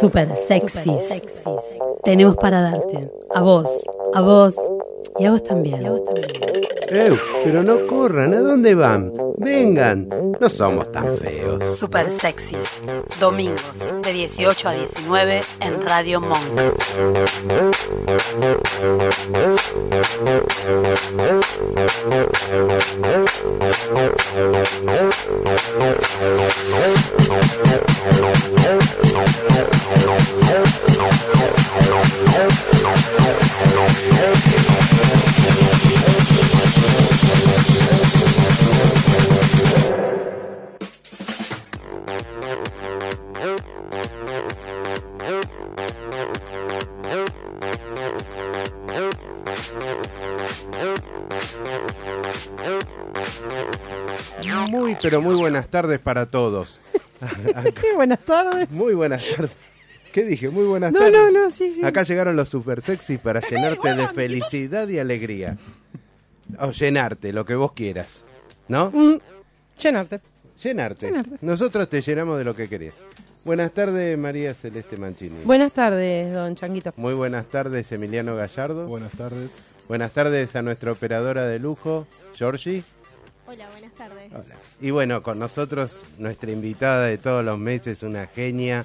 Super sexys. Tenemos para darte. A vos, a vos y a vos también. ¡Ew! Pero no corran, ¿a dónde van? Vengan, no somos tan feos. Super sexys. Domingos de 18 a 19 en Radio Monk. Muy, pero muy buenas tardes para todos. Buenas tardes. Muy buenas tardes. ¿Qué dije? Muy buenas No, tardes. no, no, sí, sí. Acá llegaron los super sexy para llenarte de felicidad y alegría. O llenarte, lo que vos quieras. ¿No? Mm, llenarte. Llenarte. Llenarte. Nosotros te llenamos de lo que querés. Buenas tardes, María Celeste Mancini. Buenas tardes, don Changuito. Muy buenas tardes, Emiliano Gallardo. Buenas tardes. Buenas tardes a nuestra operadora de lujo, Georgie. Hola, buenas tardes. Hola. Y bueno, con nosotros nuestra invitada de todos los meses, una genia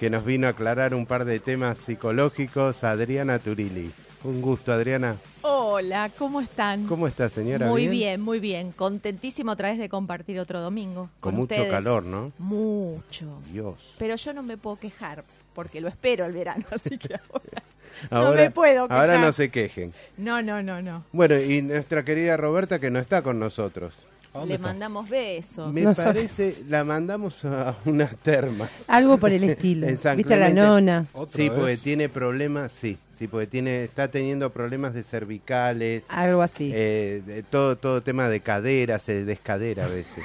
que nos vino a aclarar un par de temas psicológicos, Adriana Turilli. Un gusto, Adriana. Hola, ¿cómo están? ¿Cómo está, señora? Muy bien? muy bien. Contentísimo otra vez de compartir otro domingo. Con, Con, mucho ustedes. calor, ¿no? Mucho. Dios. Pero yo no me puedo quejar porque lo espero el verano, así que ahora. Ahora, me puedo Ahora quejar. no se quejen. No, no, no, no. Bueno, y nuestra querida Roberta que no está con nosotros. ¿A dónde Le está? mandamos besos. Me No parece, la mandamos a unas termas. Algo por el estilo. En San ¿Viste a la nona? ¿Otra Sí, vez? porque tiene problemas, sí, sí, porque tiene, está teniendo problemas de cervicales, Algo así. eh, de todo, todo tema de cadera, se descadera a veces.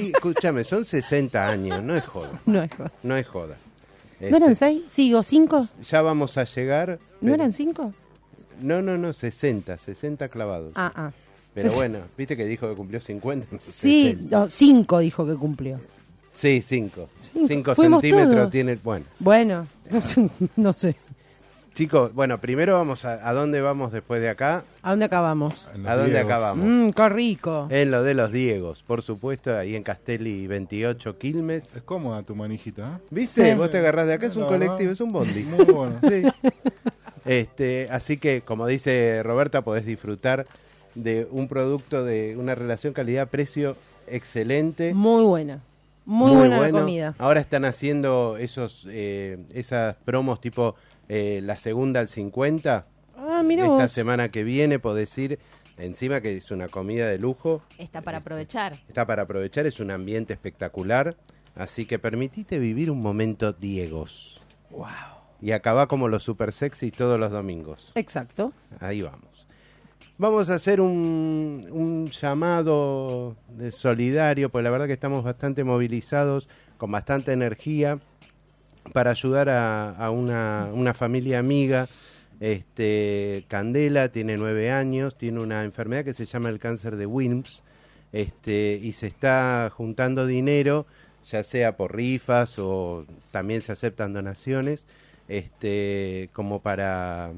Y escúchame, son 60 años, no es joda, No es joda. no es joda. ¿No eran Este, seis? ¿Sí, o cinco? Ya vamos a llegar. ¿No eran cinco? No, no, no, 60, 60 clavados. Ah, ah. Pero bueno, viste que dijo que cumplió 50. Sí, 60. no, cinco dijo que cumplió. Sí, 5. Cinco. 5 Fuimos centímetros todos. tiene. Bueno, Bueno, no sé. Chicos, bueno, primero vamos a. ¿A dónde vamos después de acá? ¿A dónde acabamos? ¿A dónde Diegos. acabamos? Mmm, qué rico. En lo de los Diegos, por supuesto, ahí en Castelli 28 Quilmes. Es cómoda tu manijita, ¿eh? ¿Viste? Sí. Vos te agarrás de acá, es un La colectivo, verdad, es un bondi. Muy bueno. Sí. Este, así que, como dice Roberta, podés disfrutar de un producto de una relación calidad-precio excelente. Muy buena. Muy, buena la comida. Ahora están haciendo esos eh, esas promos tipo eh, la segunda al 50. Ah, mira Esta vos. semana que viene, podés ir encima que es una comida de lujo. Está para aprovechar. Está para aprovechar, es un ambiente espectacular. Así que permitite vivir un momento Diegos. Wow. Y acabá como los super sexy todos los domingos. Exacto. Ahí vamos. Vamos a hacer un, un llamado de solidario, porque la verdad que estamos bastante movilizados, con bastante energía, para ayudar a, una familia amiga. Este, Candela tiene nueve años, tiene una enfermedad que se llama el cáncer de Wilms, este, y se está juntando dinero, ya sea por rifas o también se aceptan donaciones, este, como para,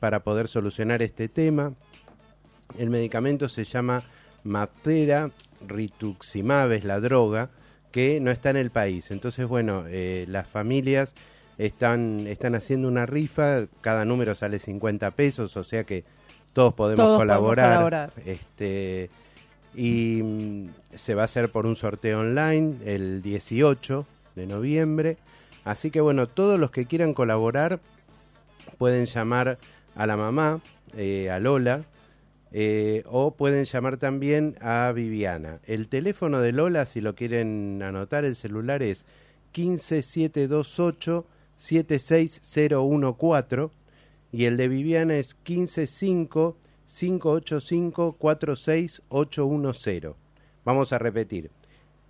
para poder solucionar este tema. El medicamento se llama Maptera Rituximab, es la droga, que no está en el país. Entonces, bueno, eh, las familias están, están haciendo una rifa, cada número sale 50 pesos, o sea que todos podemos Todos podemos colaborar. colaborar. Este, y mm, se va a hacer por un sorteo online el 18 de noviembre. Así que bueno, todos los que quieran colaborar pueden llamar a la mamá, eh, a Lola, eh, o pueden llamar también a Viviana. El teléfono de Lola, si lo quieren anotar, el celular es 15728 76014 y el de Viviana es 155 585 46810. Vamos a repetir.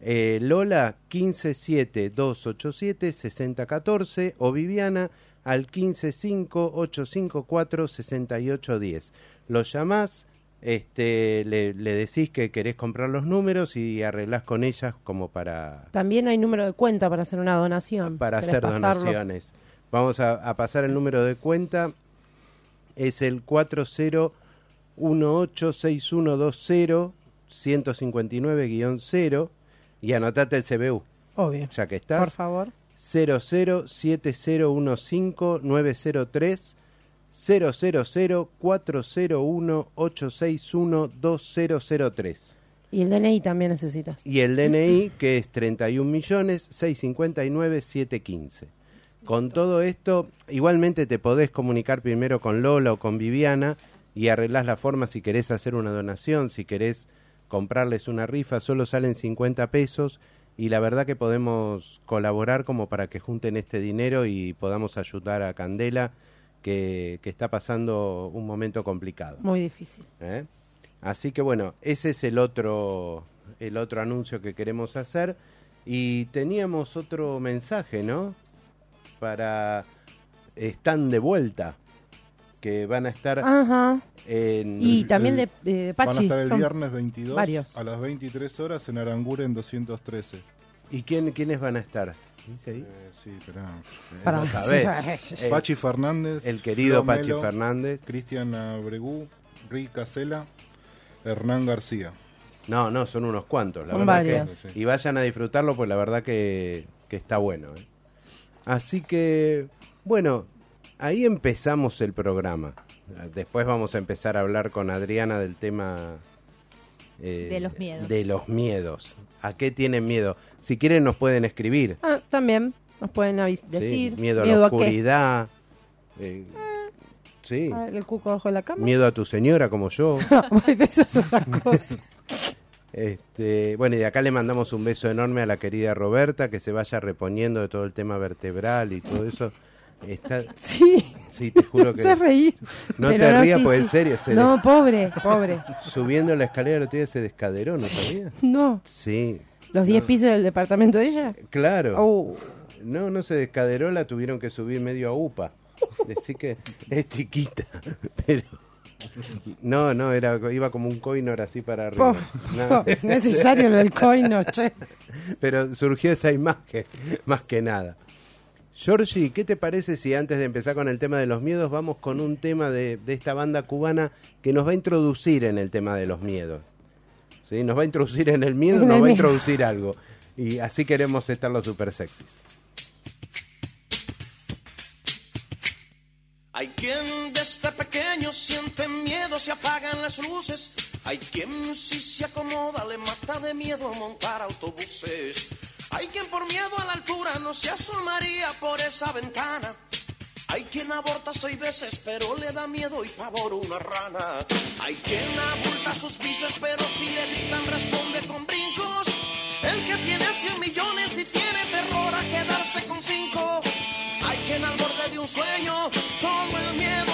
Eh, Lola 157-287-6014 o Viviana al 155-854-6810. Los llamás, este, le, le decís que querés comprar los números y arreglás con ellas como para, También hay número de cuenta para hacer una donación. para ¿Querés hacer pasarlo? donaciones. Vamos a, a pasar el número de cuenta. Es el 40186120 159-0 y anotate el CBU, Obvio. ya que estás. Por favor. 007015-903 000-401-861-2003. Y el DNI también necesitas. Y el DNI que es 31 millones 659 715. Con todo esto, igualmente te podés comunicar primero con Lola o con Viviana y arreglás la forma si querés hacer una donación, si querés comprarles una rifa, solo salen 50 pesos y la verdad que podemos colaborar como para que junten este dinero y podamos ayudar a Candela que, que está pasando un momento complicado. Muy difícil. ¿eh? Así que bueno, ese es el otro, el otro anuncio que queremos hacer. Y teníamos otro mensaje, ¿no? Para están de vuelta, que van a estar Ajá. en... Y también de, de Van a Pachi. estar el viernes 22 varios. a las 23 horas en Aranguren 213. ¿Y quién, quiénes van a estar? ¿Dice ahí? Eh, sí, esperá. Eh, Para- no sabés. Eh, Pachi Fernández. el querido Pachi Melo, Fernández. Cristian Abregú, Rick Casela, Hernán García. No, no, son unos cuantos. La Son verdad que- y vayan a disfrutarlo, pues la verdad que, que está bueno. ¿eh? Así que, bueno, ahí empezamos el programa. Después vamos a empezar a hablar con Adriana del tema... eh, De los miedos. De los miedos. ¿A qué tienen miedo? Si quieren nos pueden escribir. Ah, también nos pueden ¿sí? decir. Miedo a la oscuridad. eh, sí. Ah, el cuco bajo la cama. Miedo a tu señora como yo. Bueno, Eso es otra cosa. Este, bueno, y de acá le mandamos un beso enorme a la querida Roberta, que se vaya reponiendo de todo el tema vertebral y todo eso. Está, Sí. sí, te juro que reír. no Pero te rías, sí, pues sí. en serio, se No, pobre, pobre. subiendo la escalera el otro día se descaderó, ¿no sabías? No. Sí, ¿Los 10 pisos del departamento de ella? claro. Oh. No, no se descaderó, la tuvieron que subir medio a UPA. Decir que es chiquita, pero... No, no, era, iba como un coinor así para arriba. No. necesario lo del coino, che. Pero surgió esa imagen, más que nada. Georgie, ¿qué te parece si antes de empezar con el tema de los miedos vamos con un tema de, de esta banda cubana que nos va a introducir en el tema de los miedos? ¿Sí? Nos va a introducir en el miedo, nos va a introducir algo. Y así queremos estar los super sexys. Hay quien desde pequeño siente miedo, se apagan las luces. Hay quien si se acomoda le mata de miedo montar autobuses. Hay quien por miedo a la altura no se asomaría por esa ventana. Hay quien aborta seis veces pero le da miedo y pavor una rana. Hay quien abulta sus vicios pero si le gritan responde con brincos. El que tiene 100 millones y tiene terror a quedarse con cinco. Hay quien al borde de un sueño solo el miedo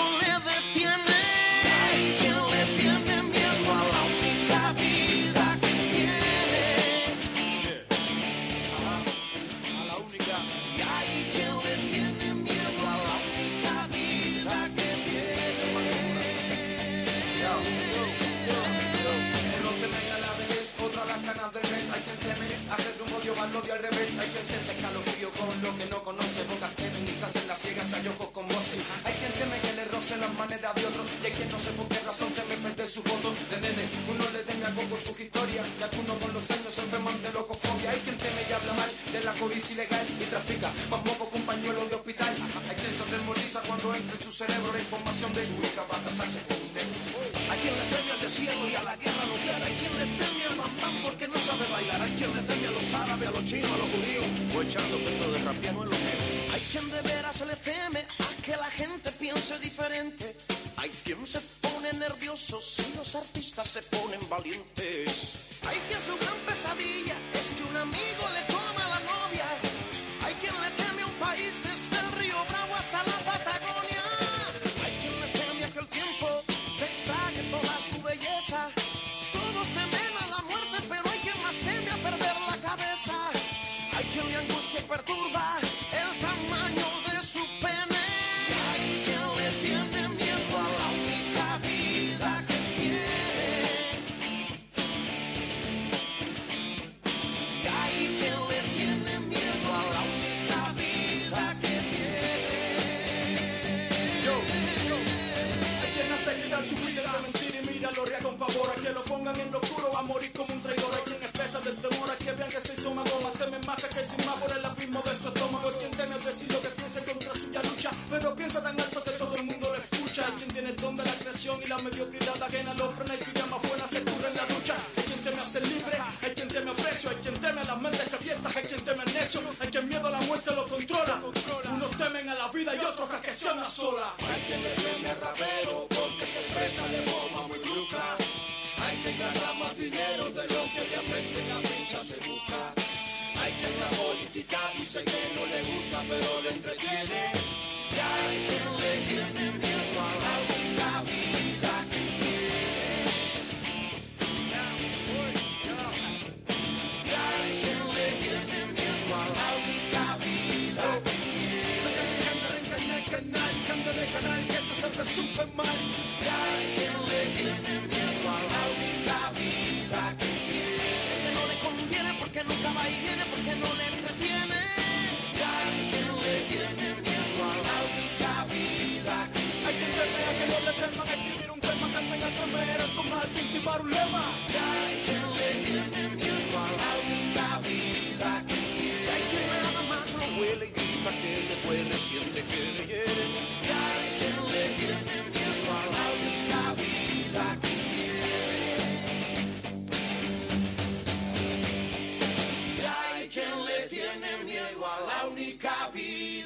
quien siente escalofrío con lo que no conoce. Bocas temen y se hacen las ciegas hay ojos con voces. Hay quien teme que le rocen las maneras de otros. Y hay quien no sé por qué razón teme perder su voto de nene. Uno le teme algo con su historia. Y algunos con los años se enferman de locofobia. Hay quien teme y habla mal de la codicia ilegal y trafica más con pañuelo de hospital. Hay quien se atemoriza cuando entra en su cerebro la información de su hija para casarse con un dedo. Hay quien le teme al desierto y a la guerra nuclear. Hay quien le porque no sabe bailar. Hay quien le teme a los árabes, a los chinos, a los judíos. O echando cuento de rapiano en los. Hay quien de veras se le teme a que la gente piense diferente. Hay quien se pone nervioso si los artistas se ponen valientes. Hay quien su gran pesadilla es que un amigo le coma la novia. Hay quien le teme a un país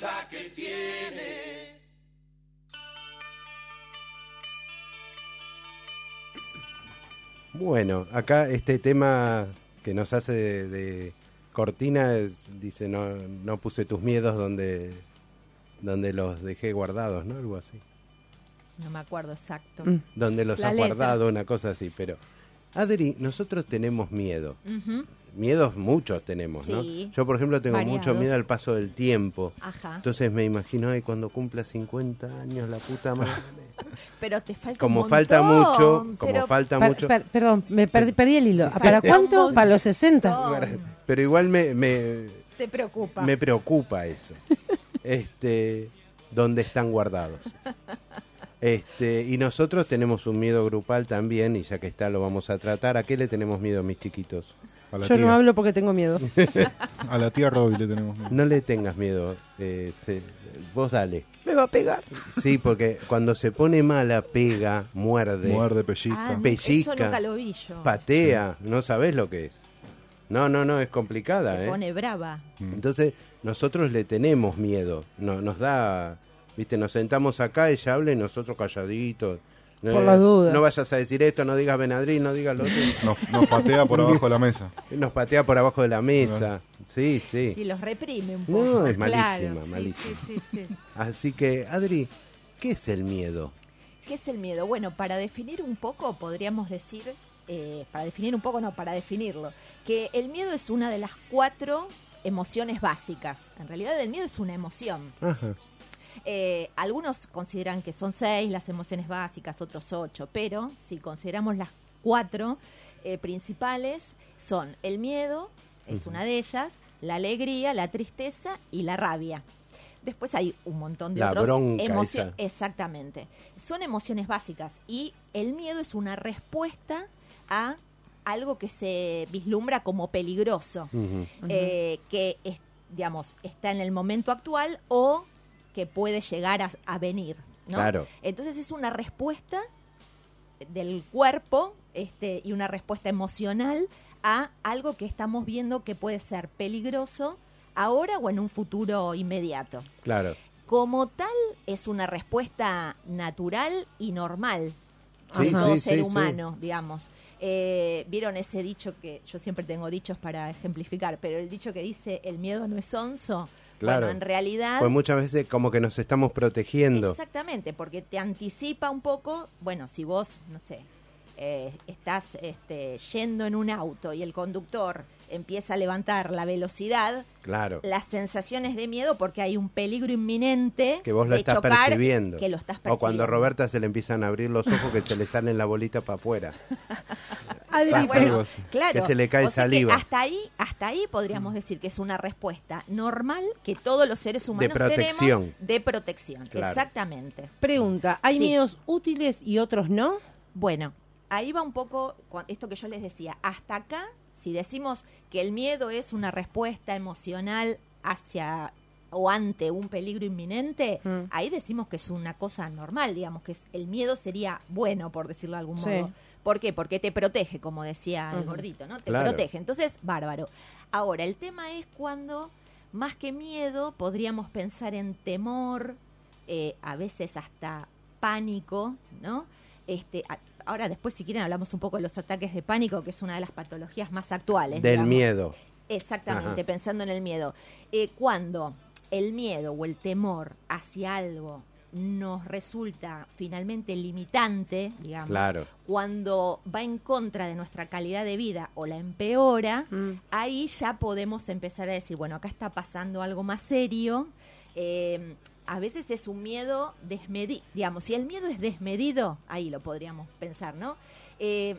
vida que tiene. Bueno, acá este tema que nos hace de, de cortina es- dice no no puse tus miedos donde donde los dejé guardados, ¿no? Algo así. No me acuerdo exacto. Mm. Donde los La has letra. guardado, una cosa así, pero Adri, nosotros tenemos miedo. Miedos muchos tenemos, Sí. ¿no? Yo, por ejemplo, tengo mucho miedo al paso del tiempo. Ajá. Entonces me imagino, ay, cuando cumpla 50 años, la puta madre. Pero te falta Como un falta mucho, como pero falta mucho. per- perdón, me perdí, perdí el hilo. ¿Para cuánto? Para los 60. montón. Pero igual me, me, Te preocupa. me preocupa eso. Este, ¿dónde están guardados? Este, y nosotros tenemos un miedo grupal también, y ya que está lo vamos a tratar. ¿A qué le tenemos miedo, mis chiquitos? A la Yo tía, no hablo porque tengo miedo. A la tía Roby le tenemos miedo. No le tengas miedo, eh, se- vos dale. Me va a pegar. Sí, porque cuando se pone mala, pega, muerde, Muerde, pellizca. Ah, Pellizca. Eso nunca lo vi yo. patea, no sabés lo que es. No, no, no, es complicada, Se ¿eh? pone brava. Entonces, nosotros le tenemos miedo. No, nos da, viste, nos sentamos acá, ella habla y nosotros calladitos. Por Eh, las dudas. No vayas a decir esto, no digas Benadryl, no digas lo otro. Nos, nos patea por abajo de la mesa. Nos patea por abajo de la mesa. Sí, sí. Si los reprime un No, poco. es claro. malísima, Sí, malísima. Sí, sí, sí. Así que, Adri, ¿qué es el miedo? ¿Qué es el miedo? Bueno, para definir un poco, podríamos decir, eh, para definir un poco, no, para definirlo, que el miedo es una de las cuatro emociones básicas. En realidad el miedo es una emoción. Ajá. Eh, algunos consideran que son seis las emociones básicas, otros ocho, pero si consideramos las cuatro eh, principales, son el miedo, es una de ellas, la alegría, la tristeza y la rabia. Después hay un montón de La otros bronca emocio- esa. Exactamente. Son emociones básicas y el miedo es una respuesta a algo que se vislumbra como peligroso eh, que es- digamos está en el momento actual o que puede llegar a, a venir ¿no? Claro. entonces es una respuesta del cuerpo este y una respuesta emocional a algo que estamos viendo que puede ser peligroso ahora o en un futuro inmediato Claro. como tal es una respuesta natural y normal Sí, de todo sí, ser sí, humano, digamos. Eh, Vieron ese dicho que yo siempre tengo dichos para ejemplificar, pero el dicho que dice el miedo no es onzo. Claro. Bueno, en realidad Pues muchas veces como que nos estamos protegiendo. Exactamente, porque te anticipa un poco, bueno, si vos, no sé, eh, estás este, yendo en un auto y el conductor empieza a levantar la velocidad, Claro. las sensaciones de miedo porque hay un peligro inminente Que vos lo de estás chocar, percibiendo. que lo estás o cuando a. Roberta se le empiezan a abrir los ojos que se le salen la bolita para afuera. Adri. Claro, Que se le cae o sea que saliva. hasta ahí, hasta ahí podríamos decir que es una respuesta normal que todos los seres humanos protección. tenemos de protección. Claro. Exactamente. Pregunta, ¿hay Sí. miedos útiles y otros no? Bueno, ahí va un poco con esto que yo les decía. Hasta acá, si decimos que el miedo es una respuesta emocional hacia o ante un peligro inminente, Mm. ahí decimos que es una cosa normal, digamos que es, el miedo sería bueno, por decirlo de algún Sí. modo. ¿Por qué? Porque te protege, como decía el gordito, ¿no? Te Claro. protege. Entonces, bárbaro. Ahora, el tema es cuando, más que miedo, podríamos pensar en temor, eh, a veces hasta pánico, ¿no? Este, a- ahora después, si quieren, hablamos un poco de los ataques de pánico, que es una de las patologías más actuales. Del digamos. miedo. Exactamente, Ajá. pensando en el miedo. Eh, cuando el miedo o el temor hacia algo nos resulta finalmente limitante, digamos, Claro. cuando va en contra de nuestra calidad de vida o la empeora, Mm. ahí ya podemos empezar a decir, bueno, acá está pasando algo más serio. Eh, a veces es un miedo desmedido, digamos, si el miedo es desmedido, ahí lo podríamos pensar, ¿no? Eh,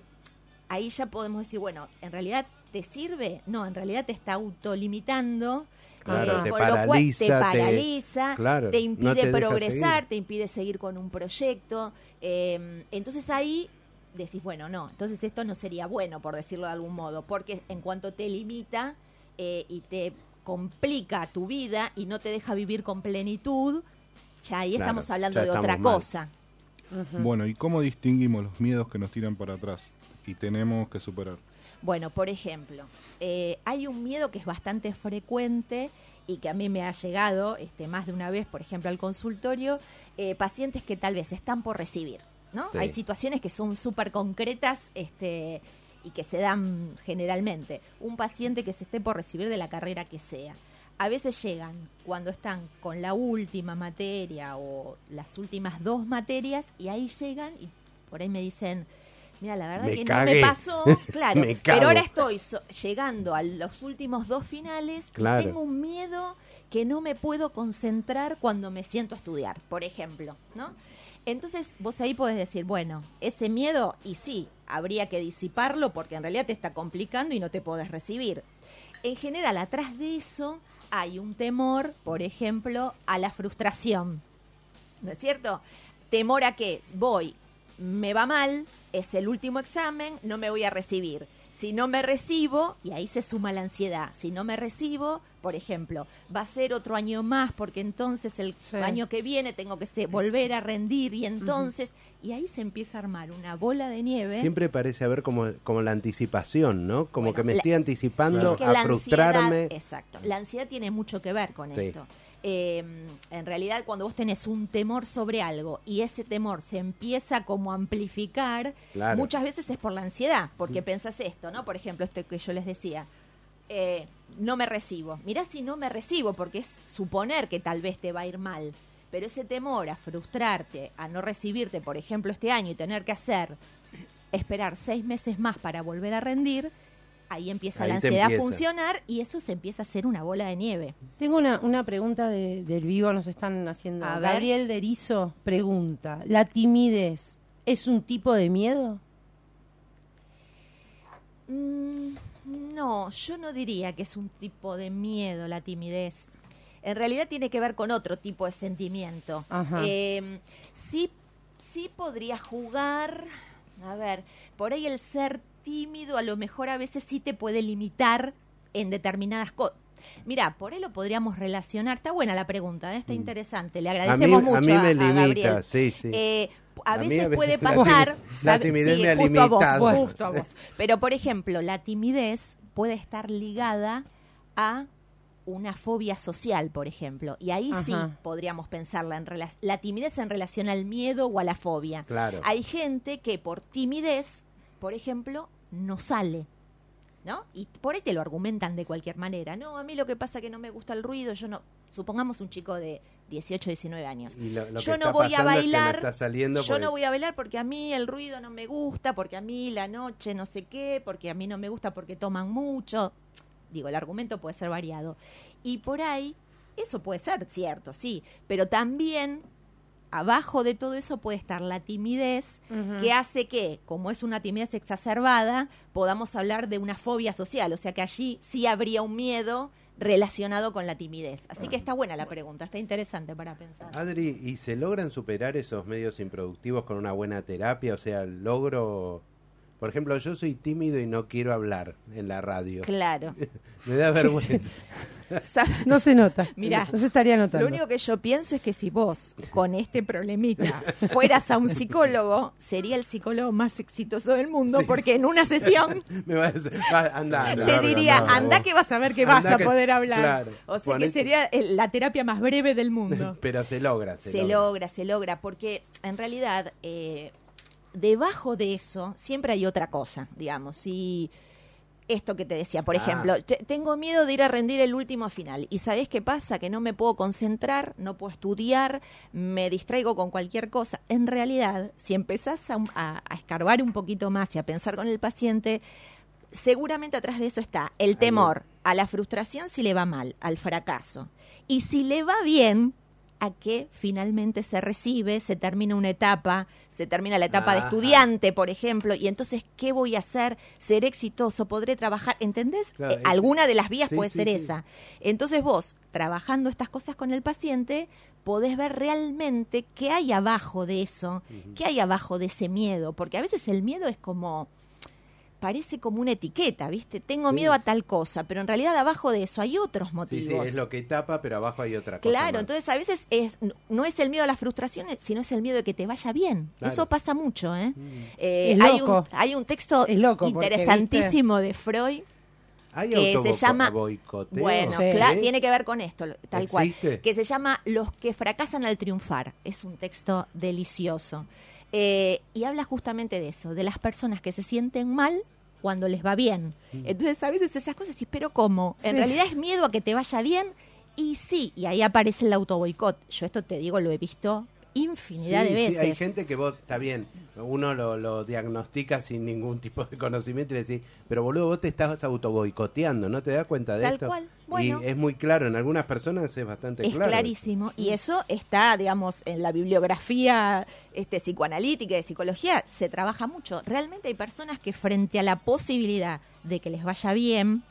ahí ya podemos decir, bueno, ¿en realidad te sirve? No, en realidad te está autolimitando. Claro, te con lo cual paraliza, te paraliza, claro, te no impide te progresar, te impide seguir con un proyecto. eh, entonces ahí decís, bueno, no, entonces esto no sería bueno, por decirlo de algún modo, porque en cuanto te limita eh, y te complica tu vida y no te deja vivir con plenitud, ya ahí Claro, estamos hablando ya de otra mal. cosa. Bueno, ¿y cómo distinguimos los miedos que nos tiran para atrás y tenemos que superar? Bueno, por ejemplo, eh, hay un miedo que es bastante frecuente y que a mí me ha llegado este, más de una vez, por ejemplo, al consultorio, eh, pacientes que tal vez están por recibir, ¿no? Sí. Hay situaciones que son súper concretas este, y que se dan generalmente. Un paciente que se esté por recibir de la carrera que sea. A veces llegan cuando están con la última materia o las últimas dos materias y ahí llegan y por ahí me dicen, mira, la verdad Me que cagué. no me pasó, claro, Me pero ahora estoy so- llegando a los últimos dos finales Claro. y tengo un miedo que no me puedo concentrar cuando me siento a estudiar, por ejemplo, ¿no? Entonces vos ahí podés decir, bueno, ese miedo, y sí, habría que disiparlo porque en realidad te está complicando y no te podés recibir. En general, atrás de eso hay un temor, por ejemplo, a la frustración. ¿No es cierto? Temor a que voy, me va mal, es el último examen, no me voy a recibir. Si no me recibo, y ahí se suma la ansiedad, si no me recibo, por ejemplo, va a ser otro año más porque entonces el Sí. año que viene tengo que se- volver a rendir y entonces, y ahí se empieza a armar una bola de nieve. Siempre parece haber como, como la anticipación, ¿no? Como Bueno, que me la- estoy anticipando Es que a la frustrarme. Ansiedad, exacto. La ansiedad tiene mucho que ver con Sí. esto. Eh, en realidad, cuando vos tenés un temor sobre algo y ese temor se empieza como a amplificar, Claro. muchas veces es por la ansiedad, porque pensás esto, ¿no? Por ejemplo, esto que yo les decía. Eh, no me recibo. Mirá si no me recibo, porque es suponer que tal vez te va a ir mal. Pero ese temor a frustrarte, a no recibirte, por ejemplo, este año y tener que hacer, esperar seis meses más para volver a rendir, ahí empieza Ahí la ansiedad a funcionar y eso se empieza a hacer una bola de nieve. Tengo una, una pregunta de- del vivo, nos están haciendo. A. Gabriel Derizo pregunta, ¿la timidez es un tipo de miedo? Mm, no, yo no diría que es un tipo de miedo la timidez. En realidad tiene que ver con otro tipo de sentimiento. Eh, sí, sí podría jugar, a ver, por ahí el ser tímido a lo mejor a veces sí te puede limitar en determinadas cosas. Mira, por ahí lo podríamos relacionar. Está buena la pregunta, ¿eh? está interesante. Le a mí, agradecemos mucho a mí me limita, Gabriel. sí, sí. Eh, a veces a veces puede pasar. la timidez Sí, me ha justo a vos, justo a vos. Pero, por ejemplo, la timidez puede estar ligada a una fobia social, por ejemplo. Y ahí sí podríamos pensarla en la timidez en relación al miedo o a la fobia. Claro. Hay gente que por timidez, por ejemplo, no sale. ¿No? Y por ahí te lo argumentan de cualquier manera. No, a mí lo que pasa es que no me gusta el ruido, yo no. Supongamos un chico de 18, 19 años. Y lo- lo que yo no voy a pasando es que bailar. saliendo yo no voy a bailar porque a mí el ruido no me gusta, porque a mí la noche no sé qué, porque a mí no me gusta porque toman mucho. Digo, el argumento puede ser variado. Y por ahí, eso puede ser cierto, sí, pero también abajo de todo eso puede estar la timidez que hace que, como es una timidez exacerbada, podamos hablar de una fobia social, o sea que allí sí habría un miedo relacionado con la timidez. Así que está buena la pregunta, está interesante para pensar. Adri, ¿y se logran superar esos medios improductivos con una buena terapia? O sea, logro... Por ejemplo, yo soy tímido y no quiero hablar en la radio. Claro. Me da vergüenza. No se nota. Mirá, no se estaría notando. Lo único que yo pienso es que si vos, con este problemita, fueras a un psicólogo, sería el psicólogo más exitoso del mundo, Sí. porque en una sesión Me va a decir, va, anda, anda. te diría, anda, que vas a ver que vas a que- poder hablar. claro. O sea que sería el- la terapia más breve del mundo. Pero se logra, se, se logra, se logra, porque en realidad eh, debajo de eso siempre hay otra cosa, digamos. Si esto que te decía, por Ah. ejemplo, te- tengo miedo de ir a rendir el último final y ¿sabés qué pasa? Que no me puedo concentrar, no puedo estudiar, me distraigo con cualquier cosa. En realidad, si empezás a, a- a escarbar un poquito más y a pensar con el paciente, seguramente atrás de eso está el temor a la frustración si le va mal, al fracaso. Y si le va bien, a que finalmente se recibe, se termina una etapa, se termina la etapa de estudiante, por ejemplo, y entonces, ¿qué voy a hacer? ¿Seré exitoso? ¿Podré trabajar? ¿Entendés? Claro, Eh, alguna de las vías Sí, puede sí, ser sí. esa. Entonces vos, trabajando estas cosas con el paciente, podés ver realmente qué hay abajo de eso, qué hay abajo de ese miedo, porque a veces el miedo es como parece como una etiqueta, ¿viste? Tengo Sí. miedo a tal cosa, pero en realidad abajo de eso hay otros Sí, motivos. sí, es lo que tapa, pero abajo hay otra cosa. Claro, más. entonces a veces es no es el miedo a las frustraciones, sino es el miedo de que te vaya bien. Claro. Eso pasa mucho, ¿eh? Mm. Eh, Es hay, un, loco. hay un texto Es loco, porque, interesantísimo de Freud Hay que se llama boicoteo. bueno, Sí. cla- tiene que ver con esto, tal ¿Existe? cual, que se llama Los que fracasan al triunfar. Es un texto delicioso. Eh, y habla justamente de eso, de las personas que se sienten mal cuando les va bien. Entonces a veces esas cosas, sí, pero ¿cómo? En realidad es miedo a que te vaya bien y sí, y ahí aparece el autoboicot. Yo esto te digo, lo he visto infinidad Sí, de sí, veces. hay gente que vos, está bien, uno lo, lo diagnostica sin ningún tipo de conocimiento y le decís, pero boludo, vos te estás autoboicoteando, ¿no te das cuenta de Tal esto? cual, bueno. Y es muy claro, en algunas personas es bastante Es claro. clarísimo. Y eso está, digamos, en la bibliografía este, psicoanalítica y de psicología, se trabaja mucho. Realmente hay personas que frente a la posibilidad de que les vaya bien,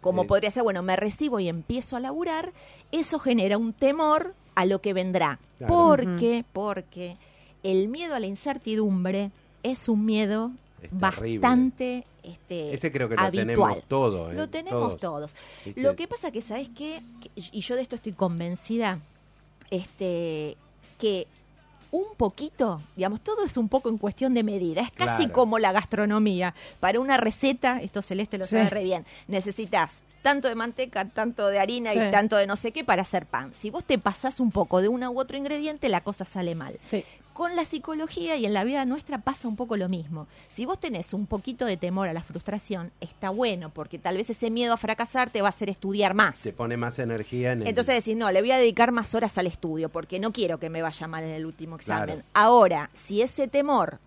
como Sí. podría ser, bueno, me recibo y empiezo a laburar, eso genera un temor a lo que vendrá. Claro. Porque, porque el miedo a la incertidumbre es un miedo Es bastante este, Ese creo que lo habitual. tenemos todo, ¿eh? Lo tenemos Todos. todos. ¿Viste? Lo que pasa que, ¿sabes qué? Que- y yo de esto estoy convencida, este, que un poquito, digamos, todo es un poco en cuestión de medida. Es casi Claro. como la gastronomía. Para una receta, esto Celeste lo Sí. sabe re bien, necesitas tanto de manteca, tanto de harina Sí. y tanto de no sé qué para hacer pan. Si vos te pasás un poco de uno u otro ingrediente, la cosa sale mal. Sí. Con la psicología y en la vida nuestra pasa un poco lo mismo. Si vos tenés un poquito de temor a la frustración, está bueno, porque tal vez ese miedo a fracasar te va a hacer estudiar más. Te pone más energía en el... Entonces decís, no, le voy a dedicar más horas al estudio, porque no quiero que me vaya mal en el último examen. Claro. Ahora, si ese temor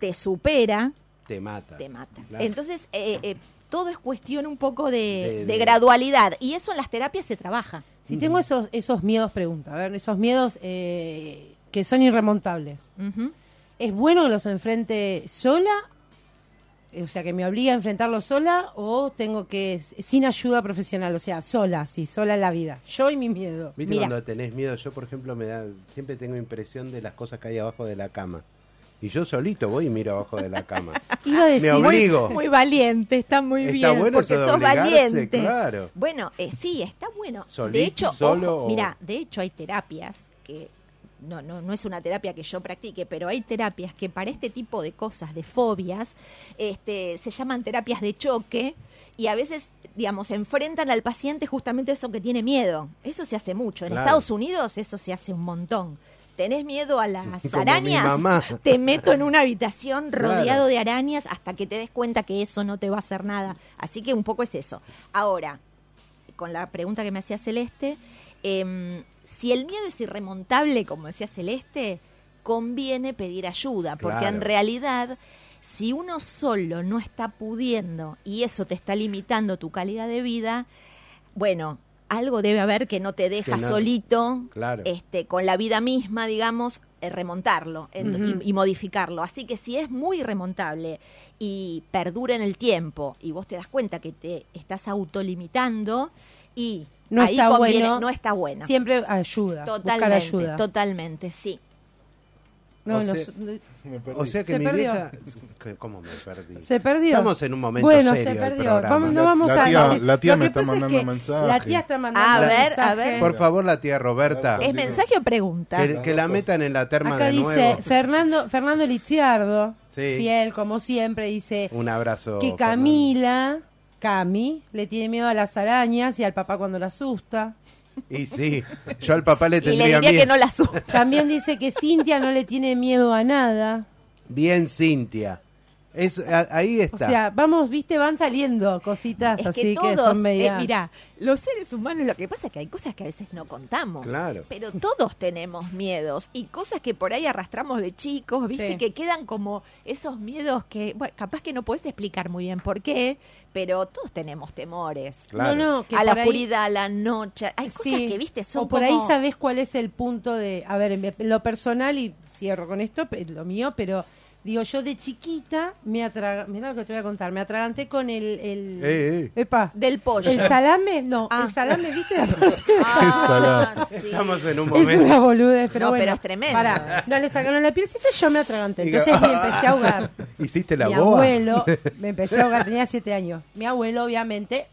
te supera, te mata. te mata. Claro. Entonces, eh, eh, todo es cuestión un poco de, De- de de- gradualidad, y eso en las terapias se trabaja. Si tengo esos, esos miedos, pregunta, a ver, esos miedos eh, que son irremontables. ¿Es bueno que los enfrente sola? O sea, que me obliga a enfrentarlo sola o tengo que, sin ayuda profesional, o sea, sola, sí, sola en la vida. Yo y mi miedo. ¿Viste Mira. cuando tenés miedo? Yo, por ejemplo, me da siempre tengo impresión de las cosas que hay abajo de la cama. Y yo solito voy y miro abajo de la cama. Iba a decir, Me obligo. Muy valiente, está muy Está bien, bueno porque eso de sos valiente. claro. Bueno, eh, sí, está bueno. Solito, de hecho, solo ojo, o- mira, de hecho hay terapias que no, no, no es una terapia que yo practique, pero hay terapias que para este tipo de cosas, de fobias, este, se llaman terapias de choque y a veces, digamos, enfrentan al paciente justamente eso que tiene miedo. Eso se hace mucho. En Claro. Estados Unidos eso se hace un montón. ¿Tenés miedo a las Como arañas? Te meto en una habitación Claro. rodeado de arañas hasta que te des cuenta que eso no te va a hacer nada. Así que un poco es eso. Ahora, con la pregunta que me hacía Celeste, em, si el miedo es irremontable, como decía Celeste, conviene pedir ayuda, porque Claro. en realidad, si uno solo no está pudiendo y eso te está limitando tu calidad de vida, bueno, algo debe haber que no te deja no- solito, Claro. este, con la vida misma, digamos, eh, remontarlo en- Ujú. y, y modificarlo. Así que si es muy remontable y perdura en el tiempo y vos te das cuenta que te estás autolimitando y No ahí está conviene- bueno. no está bueno. Siempre ayuda, buscar Totalmente, ayuda. totalmente, sí. No, O no, sea-. O sea que Se mi perdió. vieja... ¿Qué- ¿Cómo me perdí? se perdió. Estamos en un momento bueno, serio se del perdió. Vamos, no vamos la a tía- la tía me está es mandando que mensaje. La tía está mandando A ver, mensaje. a ver. Por favor, la tía Roberta, ¿Es mensaje o pregunta? que, que la metan en la terma Acá de dice nuevo. Fernando Fernando Liziardo, Sí. fiel como siempre, dice Un abrazo. que Camila, Cami, le tiene miedo a las arañas y al papá cuando la asusta. Y sí, yo al papá le y le tendría diría miedo. que no la asusta. También dice que Cintia no le tiene miedo a nada. Bien, Cintia. Es, a- ahí O está. sea, vamos, viste, van saliendo cositas Es así que que, todos, son medias. eh, mira, los seres humanos, lo que pasa es que hay cosas que a veces no contamos. Claro. Pero todos tenemos miedos y cosas que por ahí arrastramos de chicos, viste, Sí. que quedan como esos miedos que, bueno, capaz que no puedes explicar muy bien por qué, pero todos tenemos temores. Claro. No, no, que a la ahí- oscuridad, a la noche. Hay cosas Sí. que, viste, son o por ahí sabes cuál es el punto de, a ver, lo personal y cierro con esto, lo mío, pero digo, yo de chiquita me atraganté, mira lo que te voy a contar, me atraganté con el, el Eh, eh. epa, del pollo. el salame, no, Ah. el salame, viste la Ah, sí. Estamos en un Es momento. una boludez, pero No, bueno. pero es tremendo. Pará, no le sacaron la pielcita y yo me atraganté. Entonces me empecé a ahogar. ¿Hiciste la Mi boa? abuelo, me empecé a ahogar, tenía siete años. Mi abuelo, obviamente,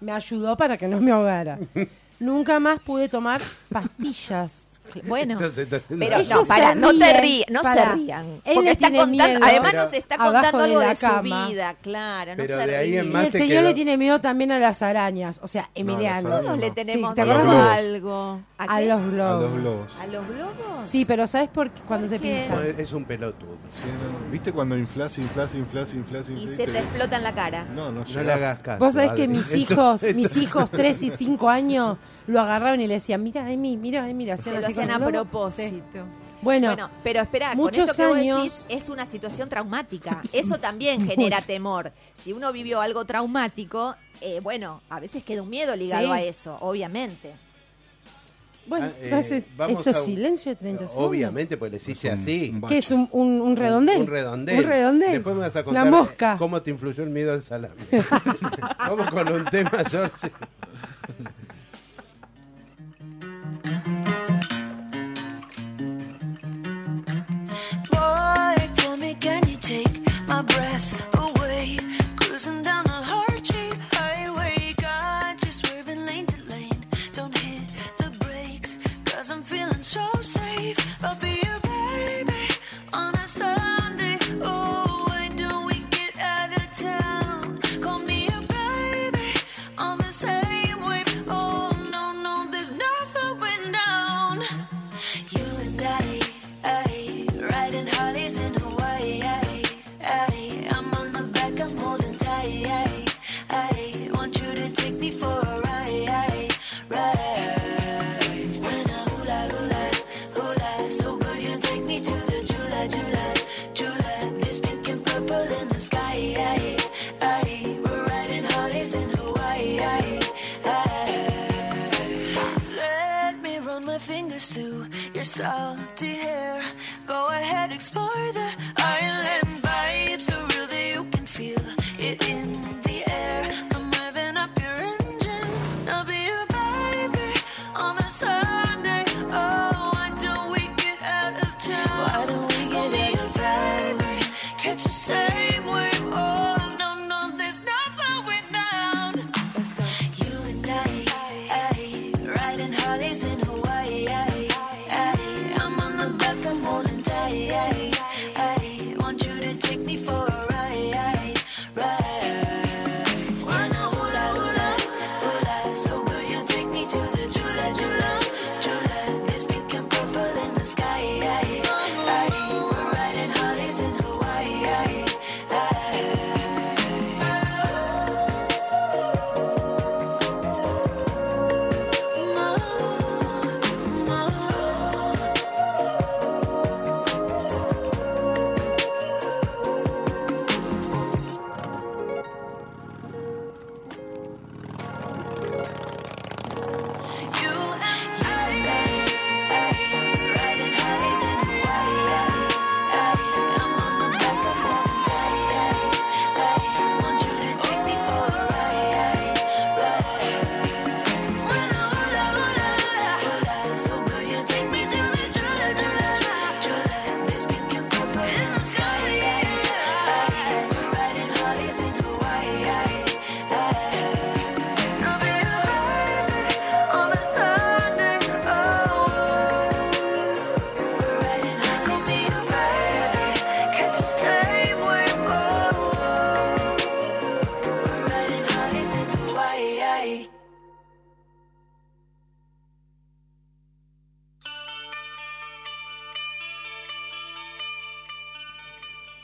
me ayudó para que no me ahogara. Nunca más pude tomar pastillas. Bueno, Entonces, entonces, pero Ellos no, para, no te ríen, rían, no se rían. Él Porque le está tiene contando, miedo además nos está contando algo de su cama. vida, claro, no Pero se de ahí en ríen. más el te señor quedó- le tiene miedo también a las arañas. O sea, Emiliano. arañas Todos le no. tenemos Sí, ¿te miedo a algo. ¿A, los A globos. los globos. ¿A los globos? Sí, pero ¿sabes por qué? cuando se. No, pinchan? es un pelotudo. Sí, no, ¿Viste cuando inflas, inflas, inflas, inflas, Y inflas? se te explota en la cara. No, no, No le hagas caso. Vos sabés que mis hijos, mis hijos, 3 y 5 años, lo agarraron y le decían, mira, Emi, mira, Emi, hacían así hacen a propósito. Bueno, Bueno, pero espera, con muchos esto que vos años- decís es una situación traumática. Eso también genera temor. Si uno vivió algo traumático, eh, bueno, a veces queda un miedo ligado Sí. a eso, obviamente. bueno, Ah, eh, eso es a- silencio de 30 segundos. Obviamente, pues le hiciste así. ¿Qué es un, un, un redondel? Un redondel. Un redondel. Después me vas a contar Una mosca. eh, cómo te influyó el miedo al salame. Vamos con un tema, George. My breath salty hair. Go ahead, explore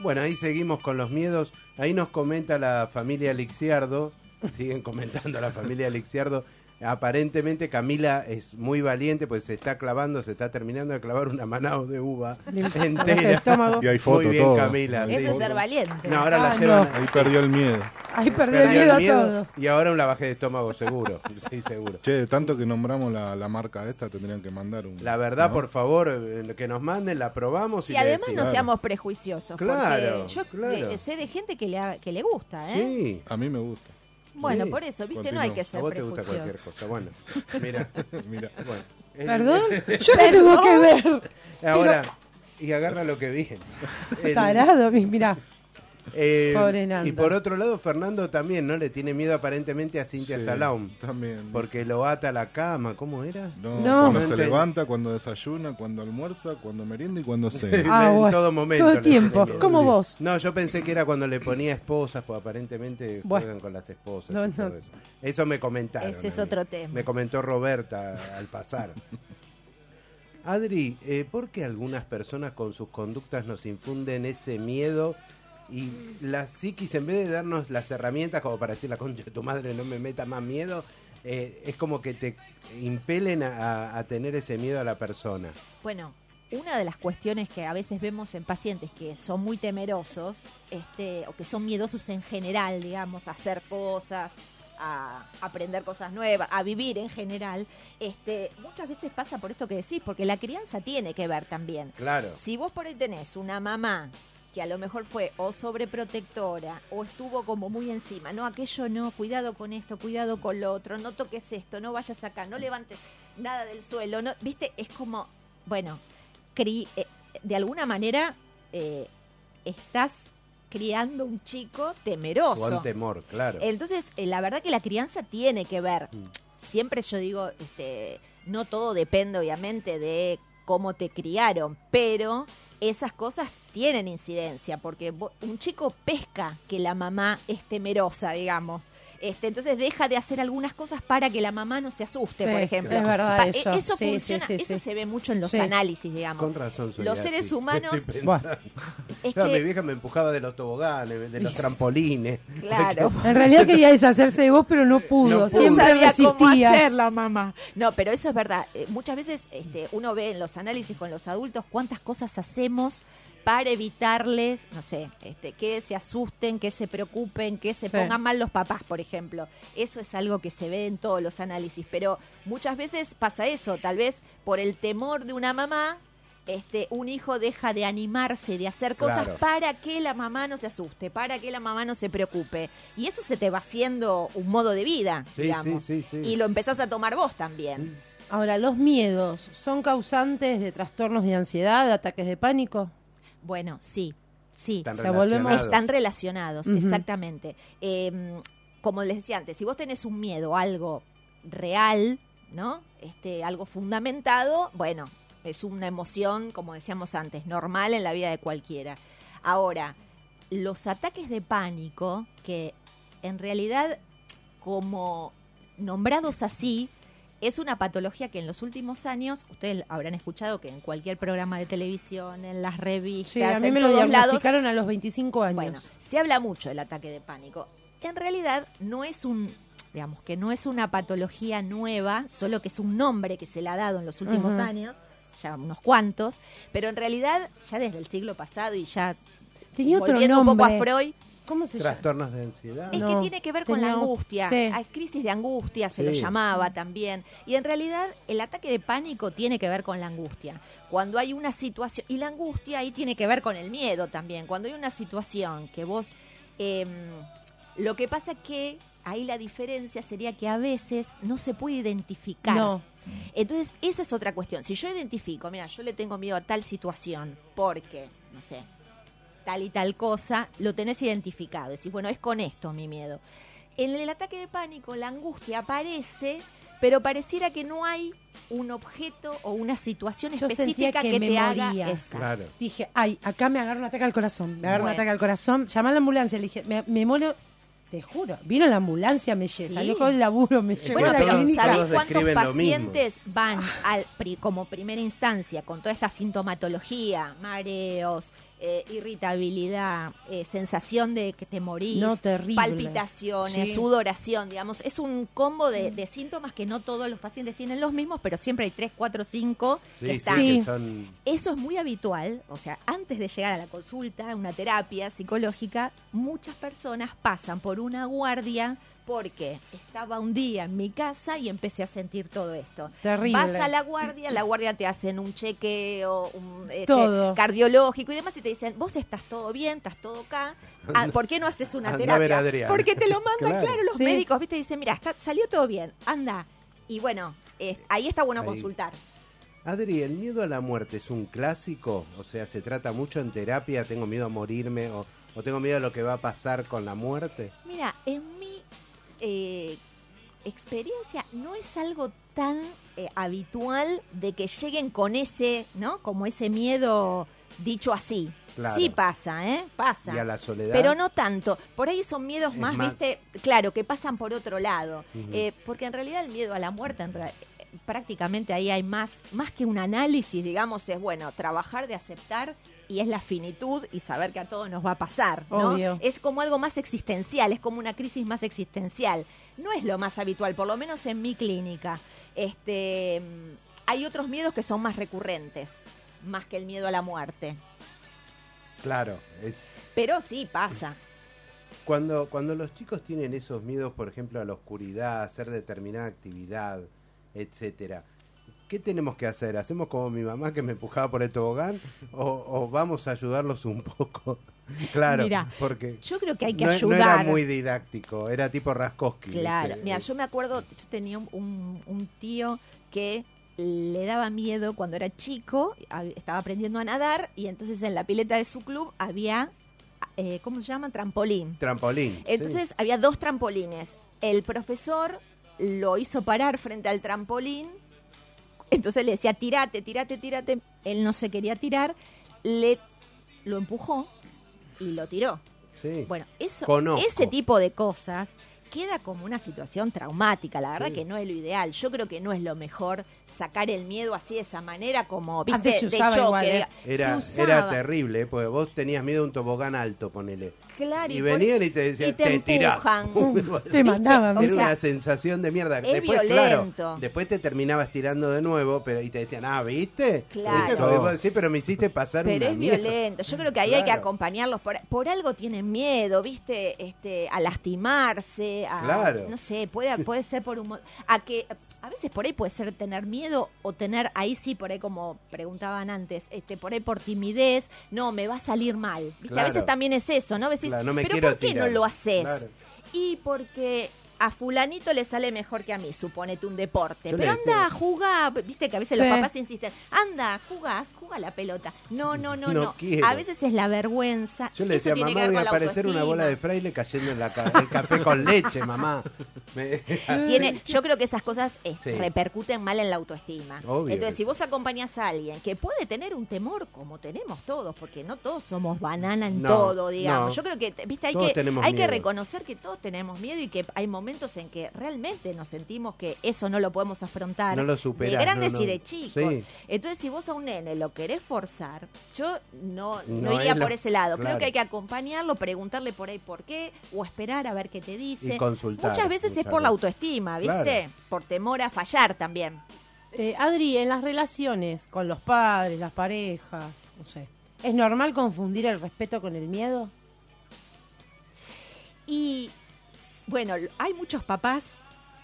Bueno, ahí seguimos con los miedos. Ahí nos comenta la familia Lixiardo. Siguen comentando la familia Lixiardo. Aparentemente Camila es muy valiente, pues se está clavando, se está terminando de clavar una manao de uva El entera. estómago. Y hay fotos, Muy bien, todo. Camila. Eso sí. es ser valiente. No, ahora la Ah, llevan. no. Ahí perdió el miedo. Ahí perdió el perdió miedo, el a miedo todo. y ahora un lavaje de estómago seguro. Sí, seguro. Che, de tanto que nombramos la, la marca esta, tendrían que mandar un... La verdad, ¿no? por favor, eh, que nos manden, la probamos y Y además decimos. no seamos prejuiciosos. Claro, porque yo claro. sé de gente que le, ha- que le gusta, ¿eh? Sí. A mí me gusta. Bueno, Sí. por eso, ¿viste? Continúa. No hay que A ser vos te gusta cualquier prejuiciosos. cosa. Bueno, mira. Mira. Bueno, ¿Perdón? Yo qué tengo que ver. Ahora, y agarra lo que viene. El- Tarado, mi- mirá. Eh, Pobre Nando. y por otro lado, Fernando también, ¿no? Le tiene miedo aparentemente a Cintia Sí, Salaum. También. Porque lo ata a la cama, ¿cómo era? No, No. cuando No se levanta, cuando desayuna, cuando almuerza, cuando merienda y cuando cena. Ah, en bueno. todo momento. Todo le tiempo, miedo. como vos. No, yo pensé que era cuando le ponía esposas, pues aparentemente Bueno. juegan con las esposas. No, y no. todo eso. Eso me comentaron. Ese es a mí. otro tema. Me comentó Roberta al pasar. Adri, eh, ¿por qué algunas personas con sus conductas nos infunden ese miedo y la psiquis, en vez de darnos las herramientas como para decir la concha de tu madre no me meta más miedo, eh, es como que te impelen a, tener ese miedo a la persona? Bueno, una de las cuestiones que a veces vemos en pacientes que son muy temerosos, este, o que son miedosos en general, digamos, a hacer cosas, a aprender cosas nuevas, a vivir en general, este, muchas veces pasa por esto que decís, porque la crianza tiene que ver también. Claro. Si vos por ahí tenés una mamá que a lo mejor fue o sobreprotectora o estuvo como muy encima, no, aquello no, cuidado con esto, cuidado con lo otro, no toques esto, no vayas acá, no levantes nada del suelo, no, viste, es como, bueno, cri- eh, de alguna manera eh, estás criando un chico temeroso. Con temor, claro. Entonces, eh, la verdad que la crianza tiene que ver. Mm. Siempre yo digo, este, no todo depende obviamente de cómo te criaron, pero esas cosas tienen incidencia, porque un chico pesca que la mamá es temerosa, digamos. Este, entonces deja de hacer algunas cosas para que la mamá no se asuste, Sí, por ejemplo. es verdad Pa- eso. e- Eso Sí, sí, funciona, sí, eso sí. se ve mucho en los Sí. análisis, digamos. Con razón soy Los así. seres humanos- Bueno. Es que- mi vieja me empujaba de los toboganes, de los trampolines. Claro. En realidad quería deshacerse de vos, pero no pudo. No pudo. Siempre sabía cómo resistías. hacer la mamá. No, pero eso es verdad. Eh, muchas veces este, uno ve en los análisis con los adultos cuántas cosas hacemos para evitarles, no sé, este, que se asusten, que se preocupen, que se Sí. pongan mal los papás, por ejemplo. Eso es algo que se ve en todos los análisis, pero muchas veces pasa eso, tal vez por el temor de una mamá, este, un hijo deja de animarse, de hacer cosas Claro. para que la mamá no se asuste, para que la mamá no se preocupe. Y eso se te va haciendo un modo de vida, Sí, digamos. sí, sí, sí. Y lo empezás a tomar vos también. Ahora, ¿los miedos son causantes de trastornos de ansiedad, de ataques de pánico? Bueno, sí, sí. Están O sea, volvemos- relacionados. Están relacionados, exactamente. Eh, como les decía antes, si vos tenés un miedo, a algo real, ¿no? Este, algo fundamentado, bueno, es una emoción, como decíamos antes, normal en la vida de cualquiera. Ahora, los ataques de pánico, que en realidad, como nombrados así, es una patología que en los últimos años, ustedes habrán escuchado que en cualquier programa de televisión, en las revistas, Sí, a mí en me lo todos lados, diagnosticaron a los 25 años. bueno, se habla mucho del ataque de pánico. En realidad no es un, digamos que no es una patología nueva, solo que es un nombre que se le ha dado en los últimos años, ya unos cuantos, pero en realidad ya desde el siglo pasado y ya Tenía otro un poco a. Freud, ¿Cómo se llama? Trastornos de ansiedad. es No, que tiene que ver con la angustia. sí. Hay crisis de angustia, se lo llamaba también. Y en realidad el ataque de pánico tiene que ver con la angustia. Cuando hay una situación, y la angustia ahí tiene que ver con el miedo también. Cuando hay una situación que vos... em, lo que pasa que ahí la diferencia sería que a veces no se puede identificar. No. Entonces, esa es otra cuestión. Si yo identifico, mira, yo le tengo miedo a tal situación, porque, no sé, tal y tal cosa, lo tenés identificado. Decís, bueno, es con esto mi miedo. En el ataque de pánico, la angustia aparece, pero pareciera que no hay un objeto o una situación Yo específica que que, me te haga moría. esa. Claro. Dije, ay, acá me agarra un ataque al corazón. Me agarra un ataque al corazón. Llamá a la ambulancia. Le dije, me, me muero. Te juro, vino la ambulancia, me Sí. salió con el laburo, me llegó Bueno, a la pero. ¿sabés cuántos pacientes van al pri- como primera instancia con toda esta sintomatología, mareos, eh, irritabilidad, eh, sensación de que te morís, No, terrible. palpitaciones, Sí. sudoración, digamos. Es un combo de, de síntomas que no todos los pacientes tienen los mismos, pero siempre hay tres, cuatro, cinco Sí, que sí, están. que Sí. son... Eso es muy habitual, o sea, antes de llegar a la consulta, una terapia psicológica, muchas personas pasan por una guardia porque estaba un día en mi casa y empecé a sentir todo esto. Terrible. Vas a la guardia, la guardia te hacen un chequeo, un este, Todo. cardiológico y demás y te dicen, vos estás todo bien, estás todo acá, ah, ¿por qué no haces una Anda a terapia? ver a Adrián. Porque te lo mandan, Claro. claro, los Sí. médicos, viste, dicen, mira, está, salió todo bien, anda. Y bueno, es- ahí está bueno Ahí. consultar. Adri, ¿el miedo a la muerte es un clásico? O sea, ¿se trata mucho en terapia? ¿Tengo miedo a morirme? ¿O, o tengo miedo a lo que va a pasar con la muerte? Mira, en mi eh, experiencia no es algo tan eh, habitual de que lleguen con ese, ¿no? Como ese miedo dicho así. Claro. Sí pasa, ¿eh? Pasa. ¿Y a la soledad? Pero no tanto. Por ahí son miedos más, más- viste, claro, que pasan por otro lado. Eh, porque en realidad el miedo a la muerte, en prácticamente ahí hay más, más que un análisis, digamos, es bueno, trabajar de aceptar y es la finitud y saber que a todos nos va a pasar. ¿no? Obvio. Es como algo más existencial, es como una crisis más existencial. No es lo más habitual, por lo menos en mi clínica. Este, mm, hay otros miedos que son más recurrentes, más que el miedo a la muerte. Claro, es... Pero sí pasa. Cuando, cuando los chicos tienen esos miedos, por ejemplo, a la oscuridad, a hacer determinada actividad, etcétera, ¿qué tenemos que hacer? ¿Hacemos como mi mamá que me empujaba por el tobogán? ¿O, o vamos a ayudarlos un poco? claro, Mira, porque Yo creo que hay que no, no era ayudar. muy didáctico, era tipo Raskowski. Claro, mira, yo me acuerdo, yo tenía un, tío que le daba miedo cuando era chico, estaba aprendiendo a nadar y entonces en la pileta de su club había, eh, ¿cómo se llama? Trampolín. Trampolín. sí. Entonces había dos trampolines. El profesor lo hizo parar frente al trampolín. Entonces le decía, tirate, tirate, tirate. Él no se quería tirar. Le lo empujó y lo tiró. Sí. Bueno, eso, Conozco. ese tipo de cosas queda como una situación traumática. La verdad Sí. que no es lo ideal. Yo creo que no es lo mejor sacar el miedo así de esa manera, como viste, Antes se de usaba choque. igual, ¿eh? Era, se era usaba. terrible, ¿eh? porque vos tenías miedo a un tobogán alto, ponele. Claro, Y por- venían y te decían, y te tirás". empujan. Te mandaban. O Era sea, una sensación de mierda. es después, violento. claro, después te terminabas tirando de nuevo, pero y te decían, ah, ¿viste? Claro. ¿Viste? Como vos decís, pero me hiciste pasar Pero una es mierda". violento. Yo creo que ahí hay que acompañarlos. Por, por algo tienen miedo, ¿viste? Este, a lastimarse, a, Claro. no sé, puede, puede ser por un... A que a veces por ahí puede ser tener miedo o tener, ahí sí, por ahí como preguntaban antes, este, por ahí por timidez, no, me va a salir mal. ¿Viste? Claro. A veces también es eso, ¿no? Decís, Claro, no me pero ¿por qué tirar. no lo haces? Claro. Y porque a fulanito le sale mejor que a mí, suponete un deporte. Yo Pero anda, jugá, viste que a veces Sí. los papás insisten, anda, jugás, juega la pelota. No, no, no, No. A veces es la vergüenza. Yo le decía, mamá, voy a aparecer una bola de fraile cayendo en la ca- el café con leche, mamá. Me- Tiene, yo creo que esas cosas eh, Sí. repercuten mal en la autoestima. Obvio Entonces, si vos acompañás a alguien que puede tener un temor, como tenemos todos, porque no todos somos banana en No, todo, digamos. no. Yo creo que, viste, hay, Todos que, hay que reconocer que todos tenemos miedo y que hay momentos en que realmente nos sentimos que eso no lo podemos afrontar. No lo superás, De grandes y de chicos. Sí. Entonces, si vos a un nene lo querés forzar, yo no, no, No iría es lo- por ese lado. Creo que hay que acompañarlo, preguntarle por ahí por qué, o esperar a ver qué te dice. Y consultar, Muchas veces es por la autoestima, ¿viste? Claro. Por temor a fallar también. Eh, Adri, en las relaciones con los padres, las parejas, no sé, ¿es normal confundir el respeto con el miedo? Y bueno, hay muchos papás.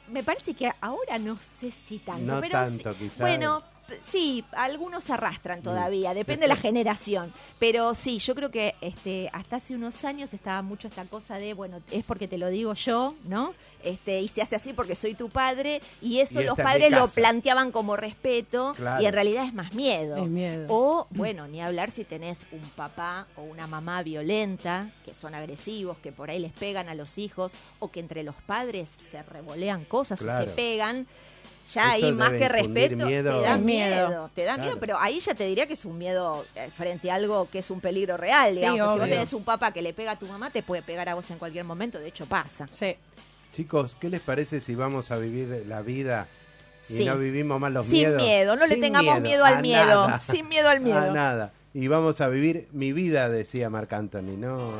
Me parece que ahora no sé si tanto, No pero tanto, sí- quizás. bueno, sí, algunos Mm. arrastran todavía, depende de la generación. Pero sí, yo creo que este hasta hace unos años estaba mucho esta cosa de, bueno, es porque te lo digo yo, ¿no? Este, y se hace así porque soy tu padre, y eso Y los padres lo planteaban como respeto, Claro. y en realidad es más miedo. Es miedo. O, bueno, ni hablar si tenés un papá o una mamá violenta, que son agresivos, que por ahí les pegan a los hijos, o que entre los padres se revolean cosas o se pegan. Ya ahí más que respeto, miedo. te da miedo. miedo. Te da Claro. miedo, pero ahí ya te diría que es un miedo eh, frente a algo que es un peligro real. Sí, digamos. Si vos tenés un papá que le pega a tu mamá, te puede pegar a vos en cualquier momento. De hecho, pasa. Sí. Chicos, ¿qué les parece si vamos a vivir la vida y Sí. no vivimos más los Sin miedos? miedo, no le Sin tengamos miedo, al miedo. nada. Sin miedo al miedo. A nada. y vamos a vivir mi vida, decía Marc Anthony, ¿no?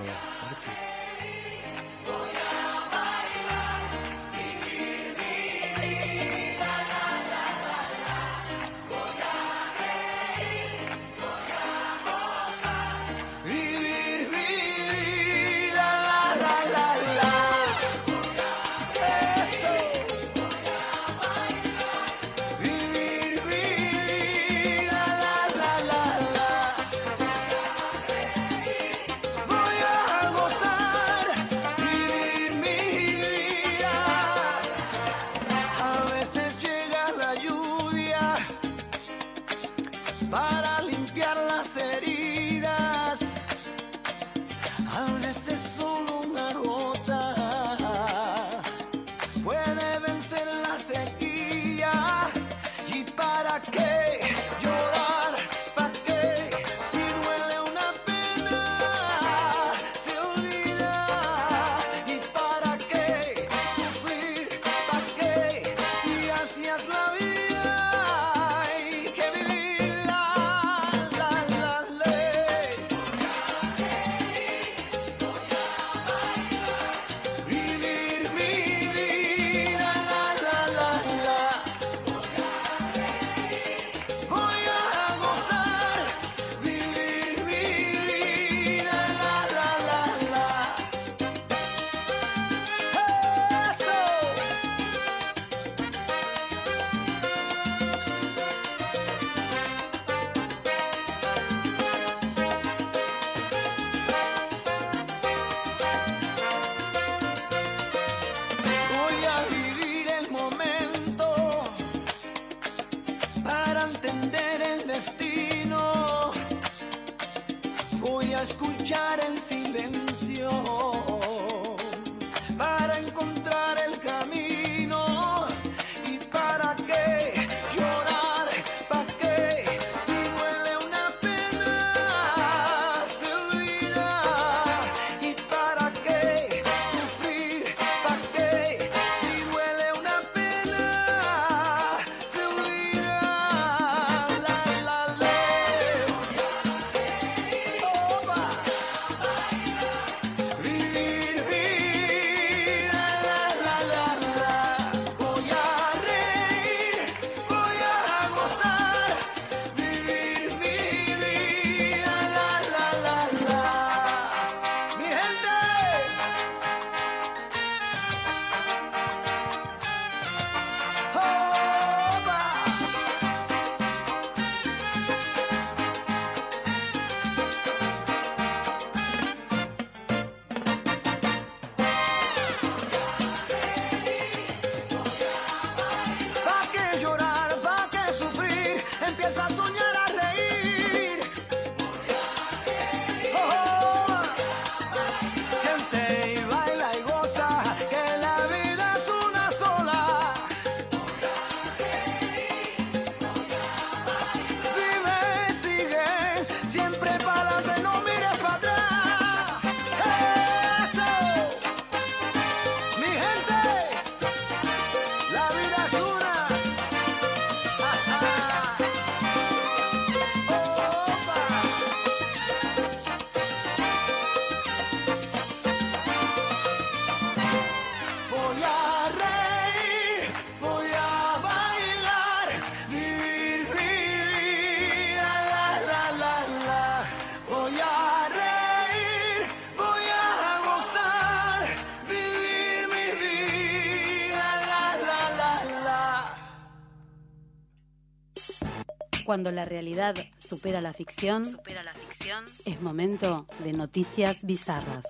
Cuando la realidad supera la ficción, supera la ficción, es momento de noticias bizarras.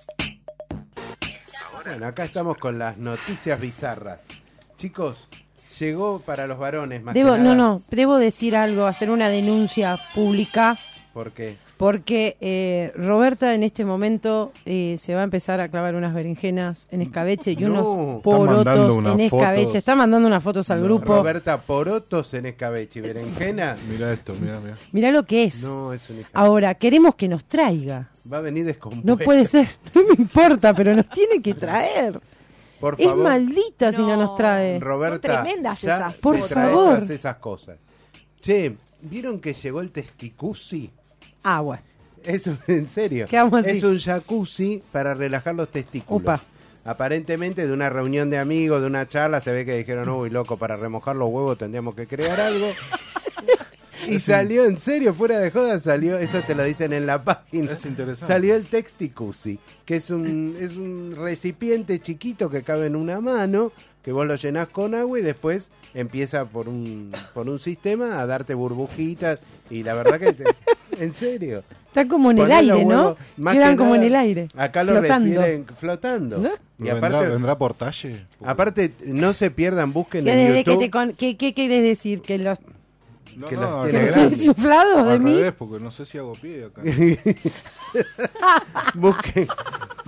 Bueno, acá estamos con las noticias bizarras. Chicos, llegó para los varones más Debo, que no, nada. no, debo decir algo, hacer una denuncia pública, Porque porque eh, Roberta en este momento eh, se va a empezar a clavar unas berenjenas en escabeche y No. unos porotos en escabeche. fotos. Está mandando unas fotos al No. grupo. Roberta Porotos en escabeche y berenjena. Mira esto, mira, mira. Mirá lo que es. No, es un. Ahora, queremos que nos traiga. Va a venir descompuesto. No puede ser, no me importa, pero nos tiene que traer. Por Es favor, maldita si no No. nos trae. Roberta, Son tremendas ya esas Por favor. esas cosas. Che, ¿vieron que llegó el testicusi? Agua. Es un- en serio. Es un jacuzzi para relajar los testículos. Upa. Aparentemente de una reunión de amigos, de una charla, se ve que dijeron, uy, loco, para remojar los huevos tendríamos que crear algo. Y salió, en serio, fuera de joda, salió, eso te lo dicen en la página. Es interesante. Salió el Texticusi, que es un, es un recipiente chiquito que cabe en una mano, que vos lo llenás con agua y después empieza por un, por un sistema a darte burbujitas. Y la verdad que, te- en serio. Está como en el aire, ¿no? huevos, Quedan que como en el aire. Acá lo flotando. refieren flotando. ¿No? Y ¿Vendrá, aparte, vendrá por talle? Porque- aparte, no se pierdan, busquen ¿Qué, en desde que YouTube. te con- qué, qué querés decir? ¿Que los, No, que no, los al tiene que revés. los grandes. inflados de Al mí? revés, porque no sé si hago pie acá. busquen,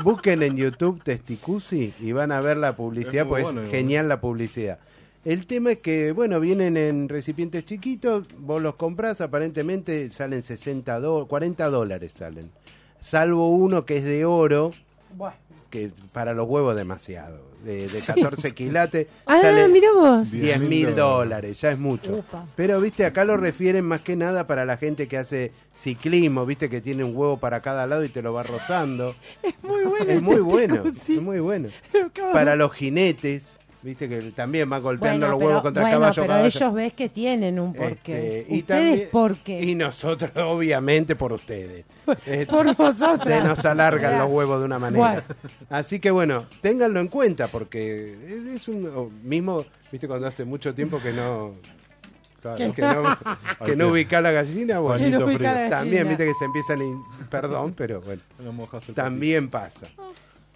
busquen en YouTube Testicusi y van a ver la publicidad, pues bueno, genial la publicidad. El tema es que, bueno, vienen en recipientes chiquitos, vos los compras, aparentemente salen 60 do- 40 dólares salen. Salvo uno que es de oro, Buah. que para los huevos demasiado, de, de 14 quilates, Ah, sale mira vos. 10 mil dólares, ya es mucho. Upa. Pero, viste, acá lo refieren más que nada para la gente que hace ciclismo, viste, que tiene un huevo para cada lado y te lo va rozando. Muy bueno. Es muy bueno, es muy bueno. Para los jinetes, viste, que también van golpeando Bueno, los pero, huevos contra bueno, el caballo. pero caballo. ellos ves que tienen un porqué. Este, y ¿Ustedes también- por qué? Y nosotros, obviamente, por ustedes. Este, Por vosotros. se nos alargan los huevos de una manera. Bueno. Así que bueno, ténganlo en cuenta porque es un mismo, viste cuando hace mucho tiempo que no Claro. que no, que no ubica la gallina, no ubica frío. la también viste que se empiezan in- perdón, pero bueno, No mojas el también pasa.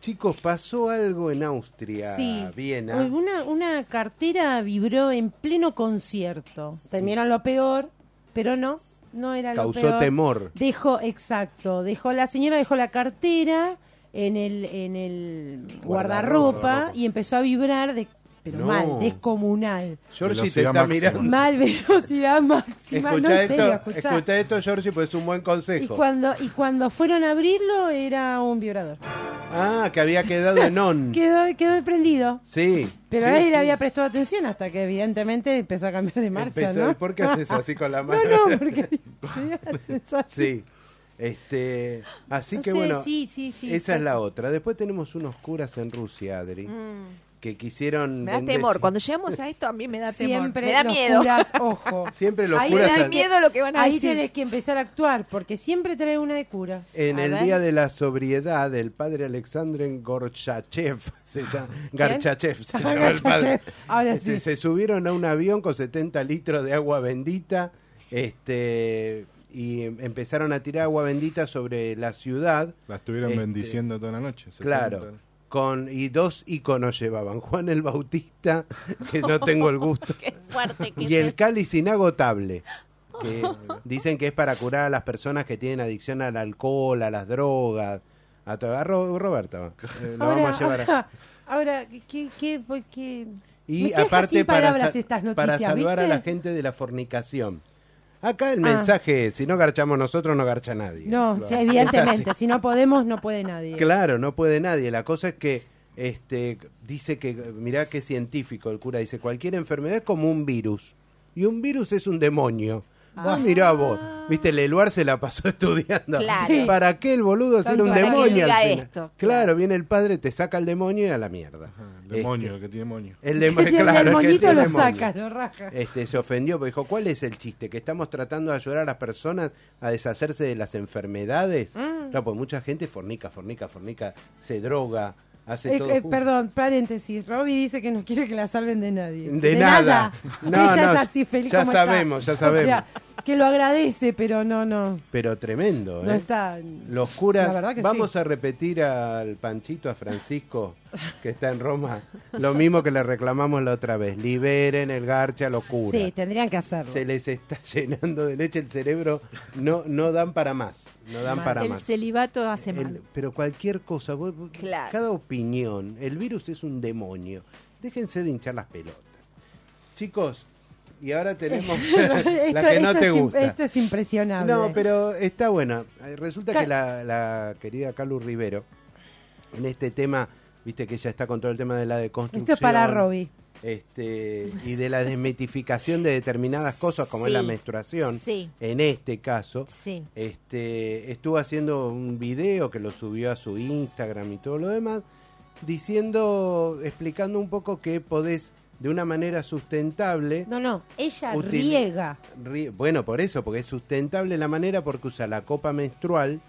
Chicos, pasó algo en Austria, Sí. Viena. Una, una cartera vibró en pleno concierto. Terminaron lo peor, pero no, no era lo Causó peor. temor. Dejó, exacto, dejó la señora dejó la cartera en el en el Guardarropa. guardarropa y empezó a vibrar de pero No. mal, descomunal. Georgie te Velocidad está máxima. mirando. Mal velocidad máxima, Escucha no en serio, esto, escuchá. escucha esto, Georgie, pues es un buen Y consejo. cuando y cuando fueron a abrirlo era un vibrador. Ah, que había quedado en on. Quedó quedó prendido. Sí. Pero sí, a él sí. le había prestado atención hasta que evidentemente empezó a cambiar de marcha, Empezó- ¿no? ¿y ¿Por qué haces así con la mano? No, no, porque. Sí. Este, así No que sé, bueno, sí, sí, sí, esa es la otra. Después tenemos unos curas en Rusia, Adri, que quisieron... Me da vender- temor. Cuando llegamos a esto, a mí me da temor. Siempre Me da los miedo. curas, ojo. Siempre los Ahí curas... Me da miedo lo que van a Ahí decir. tienes que empezar a actuar, porque siempre trae una de curas. En A el ver. día de la sobriedad, el padre Alexandre Gorchachev, se llama, Garchachev, se llama el padre. Ahora Este, sí. Se subieron a un avión con 70 litros de agua bendita este, y em- empezaron a tirar agua bendita sobre la ciudad. La estuvieron Este, bendiciendo toda la noche. Claro. 70. Con, y dos iconos llevaban, Juan el Bautista, que no tengo el gusto, Qué fuerte que y el cáliz inagotable, que dicen que es para curar a las personas que tienen adicción al alcohol, a las drogas. A todo. A Ro- Roberta, va. Eh, lo ahora, vamos a llevar. a- ahora, ahora, ¿qué, qué, Y aparte para, para salvar a la gente de la fornicación. Acá el Ah. mensaje es, si no garchamos nosotros, no garcha nadie. No, Claro. sí, Es evidentemente, si no podemos, no puede nadie. Claro, no puede nadie. La cosa es que este dice que, mirá qué científico el cura, dice, cualquier enfermedad es como un virus. Y un virus es un demonio. Ah, mirá vos. Viste, Leluar se la pasó estudiando. Claro. ¿Para qué el boludo ser Tanto un que demonio? al final? esto, Claro. claro. viene el padre, te saca el demonio y a la mierda. El demonio, Este, el que tiene moño. el demonio, Tiene claro, el que tiene lo demonio. saca, lo raja. Este, se ofendió, porque dijo, ¿cuál es el chiste? ¿Que estamos tratando de ayudar a las personas a deshacerse de las enfermedades? Mm. No, pues mucha gente fornica, fornica, fornica, se droga, hace Eh, todo. eh, perdón, paréntesis. Robbie dice que no quiere que la salven de nadie. De nada. No, Ella no, es así feliz ya como está. sabemos, ya O sabemos. sea, que lo agradece, pero no, no. Pero tremendo, No ¿eh? está. Los curas, La verdad que vamos sí. a repetir al Panchito, a Francisco, que está en Roma, lo mismo que le reclamamos la otra vez, liberen el garche a los curas. Sí, tendrían que hacerlo. Se les está llenando de leche el cerebro, no, no dan para más, no dan Mal. para El más. celibato hace El- mal. pero cualquier cosa, vos- vos- Claro. cada opinión, el virus es un demonio. Déjense de hinchar las pelotas. Chicos, y ahora tenemos la Esto- que no te gusta. Esto es impresionable. No, pero está bueno. Resulta que la, la querida Calu Rivero, en este tema, viste que ella está con todo el tema de la deconstrucción. Esto es para Robbie. este, y de la desmitificación de determinadas cosas como es la menstruación, Sí. en este caso, Sí. este, estuvo haciendo un video que lo subió a su Instagram y todo lo demás, diciendo, explicando un poco que podés de una manera sustentable No, no, ella riega. Rie- Bueno, por eso, porque es sustentable la manera porque usa la copa menstrual.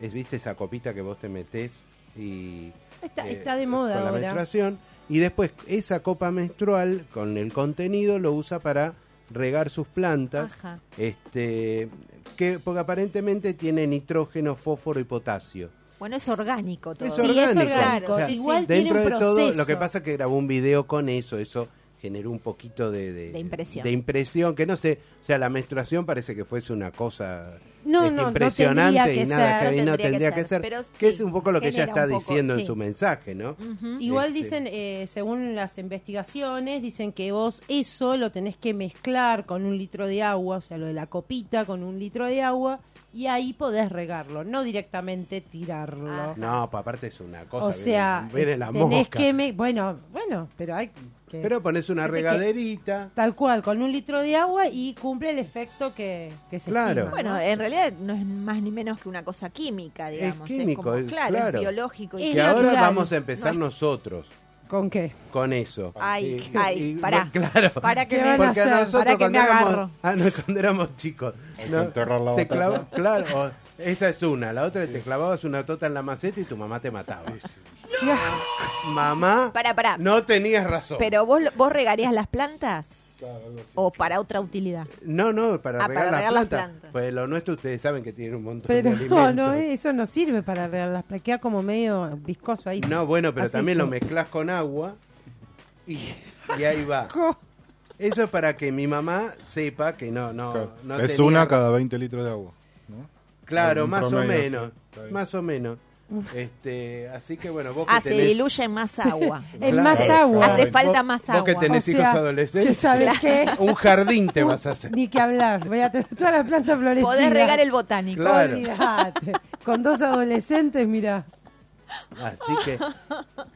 Es, viste, esa copita que vos te metés y... Está, eh, está de moda con la menstruación. Y después esa copa menstrual con el contenido lo usa para regar sus plantas. Ajá. Este, que, porque aparentemente tiene nitrógeno, fósforo y potasio. Bueno, es orgánico todo. Es Sí, es orgánico. orgánico. O sea, Igual Dentro tiene de todo, lo que pasa es que grabó un video con eso, eso generó un poquito de, De impresión. de impresión, que no sé, o sea, la menstruación parece que fuese una cosa No, este, no, no impresionante tendría y que nada ser. que No no tendría tendría que que ser, pero que sí, es un poco lo que ella está poco, diciendo en su mensaje, ¿no? Ujú. Igual Este. dicen, eh, según las investigaciones, dicen que vos eso lo tenés que mezclar con un litro de agua, o sea, lo de la copita con un litro de agua, y ahí podés regarlo, no directamente tirarlo. Ah. No, aparte es una cosa, o viene- sea, viene es- la tenés mosca. que... me- bueno, bueno, pero hay que... Pero pones una que- regaderita. Tal cual, con un litro de agua y cumple el efecto que, que se Claro. estima, Bueno, ¿no? en realidad no es más ni menos que una cosa química, digamos. químico, como- es- claro, claro. es biológico. Y Es que ahora vamos a empezar nosotros ¿Con qué? con eso. Ay, Y- ay, y- pará. Claro. Para que ¿Qué me, van a Porque a hacer? nosotros para que cuando me éramos, ah, no, cuando éramos chicos, no, enterrar la te claro, o- esa es una, la otra te clavabas una tota en la maceta y tu mamá te mataba. ¿Qué asco. Mamá, Pará, pará. no tenías razón. Pero vos, vos regarías las plantas o para otra utilidad. no, no, para Ah, regar para las regar las plantas. plantas. Pues lo nuestro ustedes saben que tiene un montón Pero de no, alimentos. no, eso no sirve para regar las plantas, queda como medio viscoso ahí. No, bueno, pero Así también lo mezclas con agua y, y ahí va. Co- Eso es para que mi mamá sepa que no, no, Claro. no es tenía- una cada 20 litros de agua. ¿no? Claro, más o promedio, menos, sí, está bien. más o menos. Este, así que bueno, vos que Ah, se diluye en más agua. Es Claro. más agua. Hace vos- falta más Vos que agua. tenés O hijos sea, adolescentes, ¿Sabes qué? un jardín te vas a hacer. Ni que hablar. Voy a tener todas las plantas florecidas. Podés regar el botánico. Claro. Olvídate. Con dos adolescentes, mira. Así que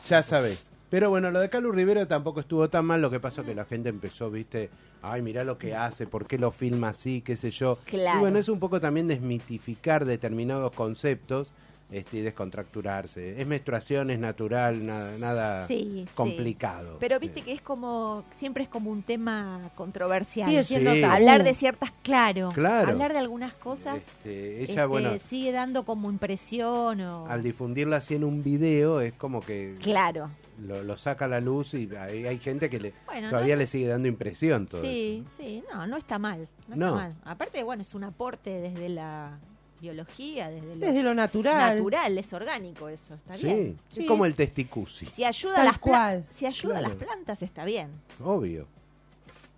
ya sabés. Pero bueno, lo de Calu Rivero tampoco estuvo tan mal. Lo que pasó que la gente empezó, viste, ay, mirá lo que hace, por qué lo filma así, qué sé yo. Claro. Y bueno, es un poco también desmitificar determinados conceptos este, y descontracturarse. Es menstruación, es natural, nada, nada Sí, sí. complicado. Pero viste que es como, siempre es como un tema controversial. Sigue siendo Sí. Hablar de ciertas, claro, Claro. hablar de algunas cosas Este, ella, este, bueno, sigue dando como impresión o... al difundirla así en un video, es como que Claro, lo, lo saca a la luz y hay, hay gente que le, Bueno, todavía no- le sigue dando impresión todo sí, sí, no, no está mal, no, No. está mal. Aparte, bueno, es un aporte desde la biología, desde lo Desde lo natural. natural, es orgánico eso, está Sí, bien. es Sí. como el testicusi, Si ayuda, Tal a las, cual. si ayuda a Claro. las plantas, está bien. obvio.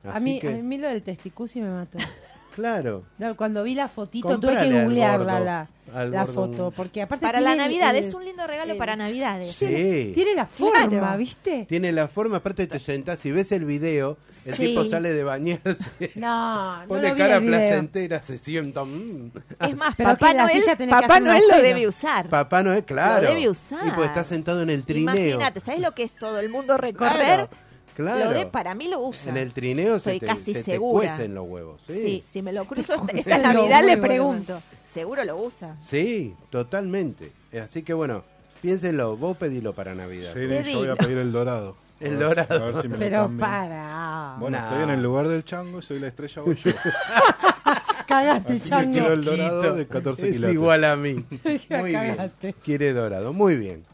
A Así mí, que, a mí lo del testicusi me mató. claro. No, cuando vi la fotito tuve Comprale que al googlearla la, la foto. Porque aparte Para la tiene Navidad, el- es un lindo regalo el- para Navidades. Sí. Tiene la forma, Claro. ¿viste? Tiene la forma, aparte te sentás y ves el video, el Sí. tipo sale de bañarse, No, no pone vi cara el video. placentera, se sienta. mm. Es más, Pero Papá que Noel, que Papá Noel lo debe usar. Papá Noel, claro. Lo debe usar. Y pues está sentado en el trineo. Imagínate, ¿sabes lo que es todo el mundo recorrer? Claro, claro. Lo de, para mí lo usa. En el trineo se, Soy te, casi se te segura. cuecen los huevos. Sí, Sí, si me lo cruzo esta, Navidad le huevos, pregunto. Seguro lo usa. Sí, totalmente. Así que bueno, piénsenlo, vos pedilo para Navidad. Sí, yo voy a pedir el dorado. El A ver si- dorado. A ver si me lo Pero para. Bueno, estoy en el lugar del chango y soy la estrella voy yo. Cagaste, Así chango. quiero el dorado de 14 es quilates. igual a mí. Muy bien. Quiere dorado, muy bien.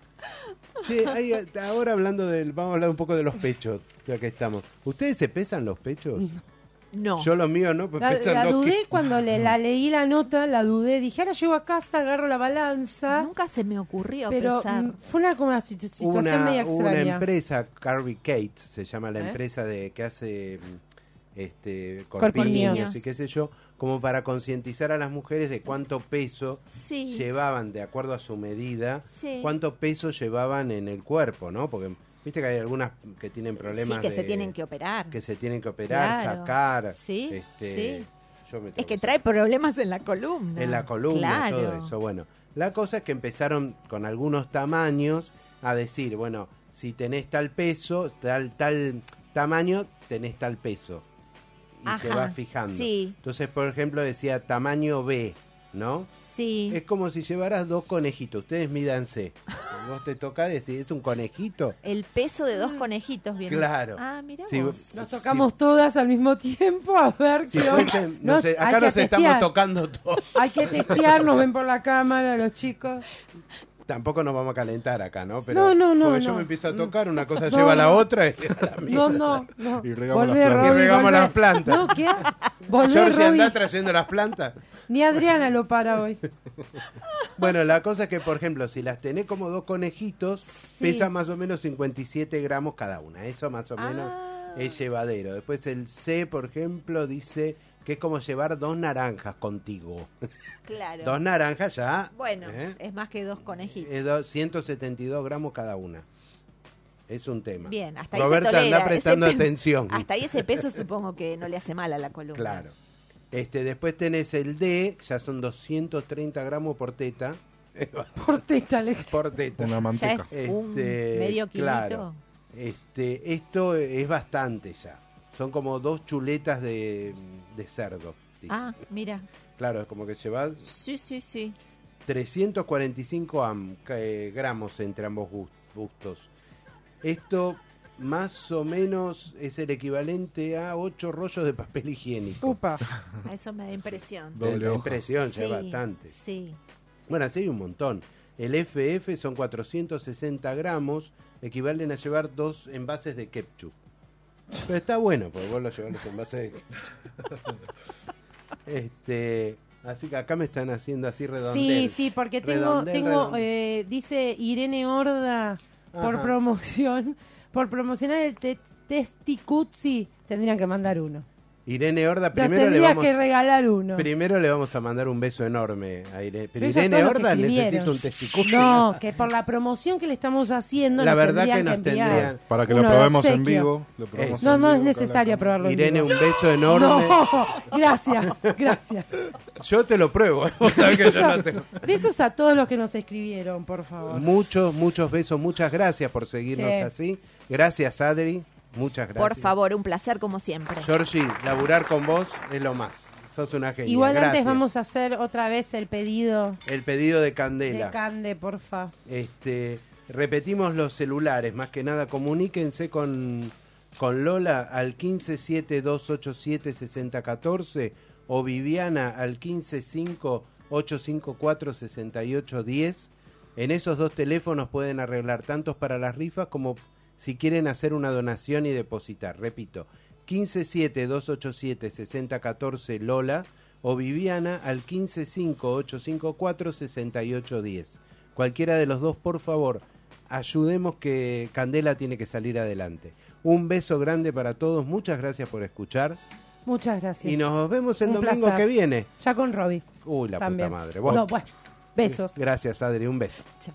Che, ahí, ahora hablando del, vamos a hablar un poco de los pechos, ya que estamos. ¿Ustedes se pesan los pechos? No. Yo los míos no, pues La, pesan la dudé ki- cuando le, la leí la nota, la dudé. Dije, ahora llego a casa, agarro la balanza. Nunca se me ocurrió pero pensar. mm, fue una, como una situ- situación una, media una extraña. empresa, Carby Kate, se llama la ¿Eh? empresa de que hace mm, este Corpiños. corpiños y qué sé yo, como para concientizar a las mujeres de cuánto peso Sí. llevaban de acuerdo a su medida, Sí. cuánto peso llevaban en el cuerpo, ¿no? Porque viste que hay algunas que tienen problemas Sí, que se tienen que operar. que se tienen que operar, Claro. sacar, Sí, este, sí. yo me Es que trae problemas en la columna. en la columna, Claro. todo eso. Bueno, la cosa es que empezaron con algunos tamaños a decir, bueno, si tenés tal peso, tal, tal tamaño, tenés tal peso. Y te vas fijando. sí. Entonces, por ejemplo, decía tamaño B, ¿no? Sí. Es como si llevaras dos conejitos. Ustedes mídanse. Vos te toca decir, ¿es un conejito? El peso de dos conejitos viene. Claro. Ah, mira vos. Nos tocamos todas al mismo tiempo a ver Si qué onda. fuesen- no No, sé, acá nos estamos tocando todos. Hay que testear, nos ven por la cámara los chicos. Tampoco nos vamos a calentar acá, ¿no? Pero No, no, no, Porque yo me empiezo a tocar, una cosa No, lleva a la otra y a la No, mierda. no, no. Y regamos Volvé, las plantas. Y regamos las plantas. No, ¿qué? Volvé, anda trayendo las plantas. Ni Adriana lo para hoy. Bueno, la cosa es que, por ejemplo, si las tenés como dos conejitos, pesa más o menos 57 gramos cada una. Eso más o menos Ah. es llevadero. Después el C, por ejemplo, dice que es como llevar dos naranjas contigo. Claro. Dos naranjas ya. Bueno, ¿eh? es más que dos conejitos. Es do- 172 gramos cada una. Es un tema. Bien, hasta ahí Roberta se tolera. anda prestando Ese atención. Hasta ahí ese peso supongo que no le hace mal a la columna. Claro. Este, después tenés el D, ya son 230 gramos por teta. Por teta, le- por teta. Una Ya manteca. es un Este, medio kilito. claro. Este, esto es bastante ya. Son como dos chuletas de, de cerdo. dice. Ah, mira. Claro, es como que llevas Sí, sí, sí. 345 am- eh, gramos entre ambos gus- gustos. Esto más o menos es el equivalente a 8 rollos de papel higiénico. Upa. A Eso me da impresión. Doble impresión, ya Sí, es bastante. Sí. Bueno, así hay un montón. El FF son 460 gramos, equivalen a llevar dos envases de ketchup. Pero está bueno, porque vos lo llevas los envases. Este, así que acá me están haciendo así redondel. Sí, sí, porque tengo, Redondel, tengo redondel. eh, dice Irene Horda por Ajá. promoción, por promocionar el te testicuzzi, tendrían que mandar uno. Irene Horda, primero le vamos que regalar uno. primero le vamos a mandar un beso enorme a Irene. Pero Irene que Horda necesita un testículo. No, que por la promoción que le estamos haciendo, La verdad que nos enviar tendrían- Para que lo probemos en obsequio. vivo. lo probamos Eso. No, en no es vivo, necesario acá probarlo en Irene, vivo. un beso enorme. No, gracias, gracias. Yo te lo pruebo. Vos sabés que yo no tengo- Besos a todos los que nos escribieron, por favor. Muchos, muchos besos. Muchas gracias por seguirnos Sí. así. Gracias, Adri. Muchas gracias. Por favor, un placer como siempre. Georgie, laburar con vos es lo más. Sos una genia. Igual Gracias. antes vamos a hacer otra vez el pedido El pedido de de Candela. Cande, porfa. este, repetimos los celulares. Más que nada, comuníquense con, con Lola al 1572876014 o Viviana al 155-854-6810. En esos dos teléfonos pueden arreglar tantos para las rifas como si quieren hacer una donación y depositar. Repito, 1572876014 Lola o Viviana al 1558546810. Cualquiera de los dos, por favor, ayudemos que Candela tiene que salir adelante. Un beso grande para todos, muchas gracias por escuchar Muchas gracias. y nos vemos el Un domingo placer. que viene. Ya con Robbie. Uy, la también. puta madre. Bueno, No, bueno. Besos. Gracias, Adri, un beso. Chao.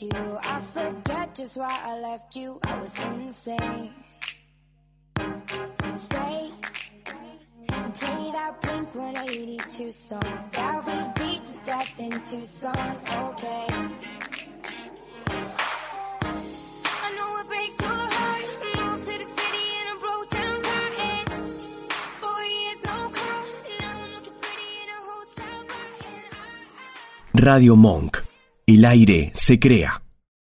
you. I forget just why I left you. I was insane. Stay and play that Blink 182 song that we beat to death in Tucson. Okay. Radio Monk. El aire se crea.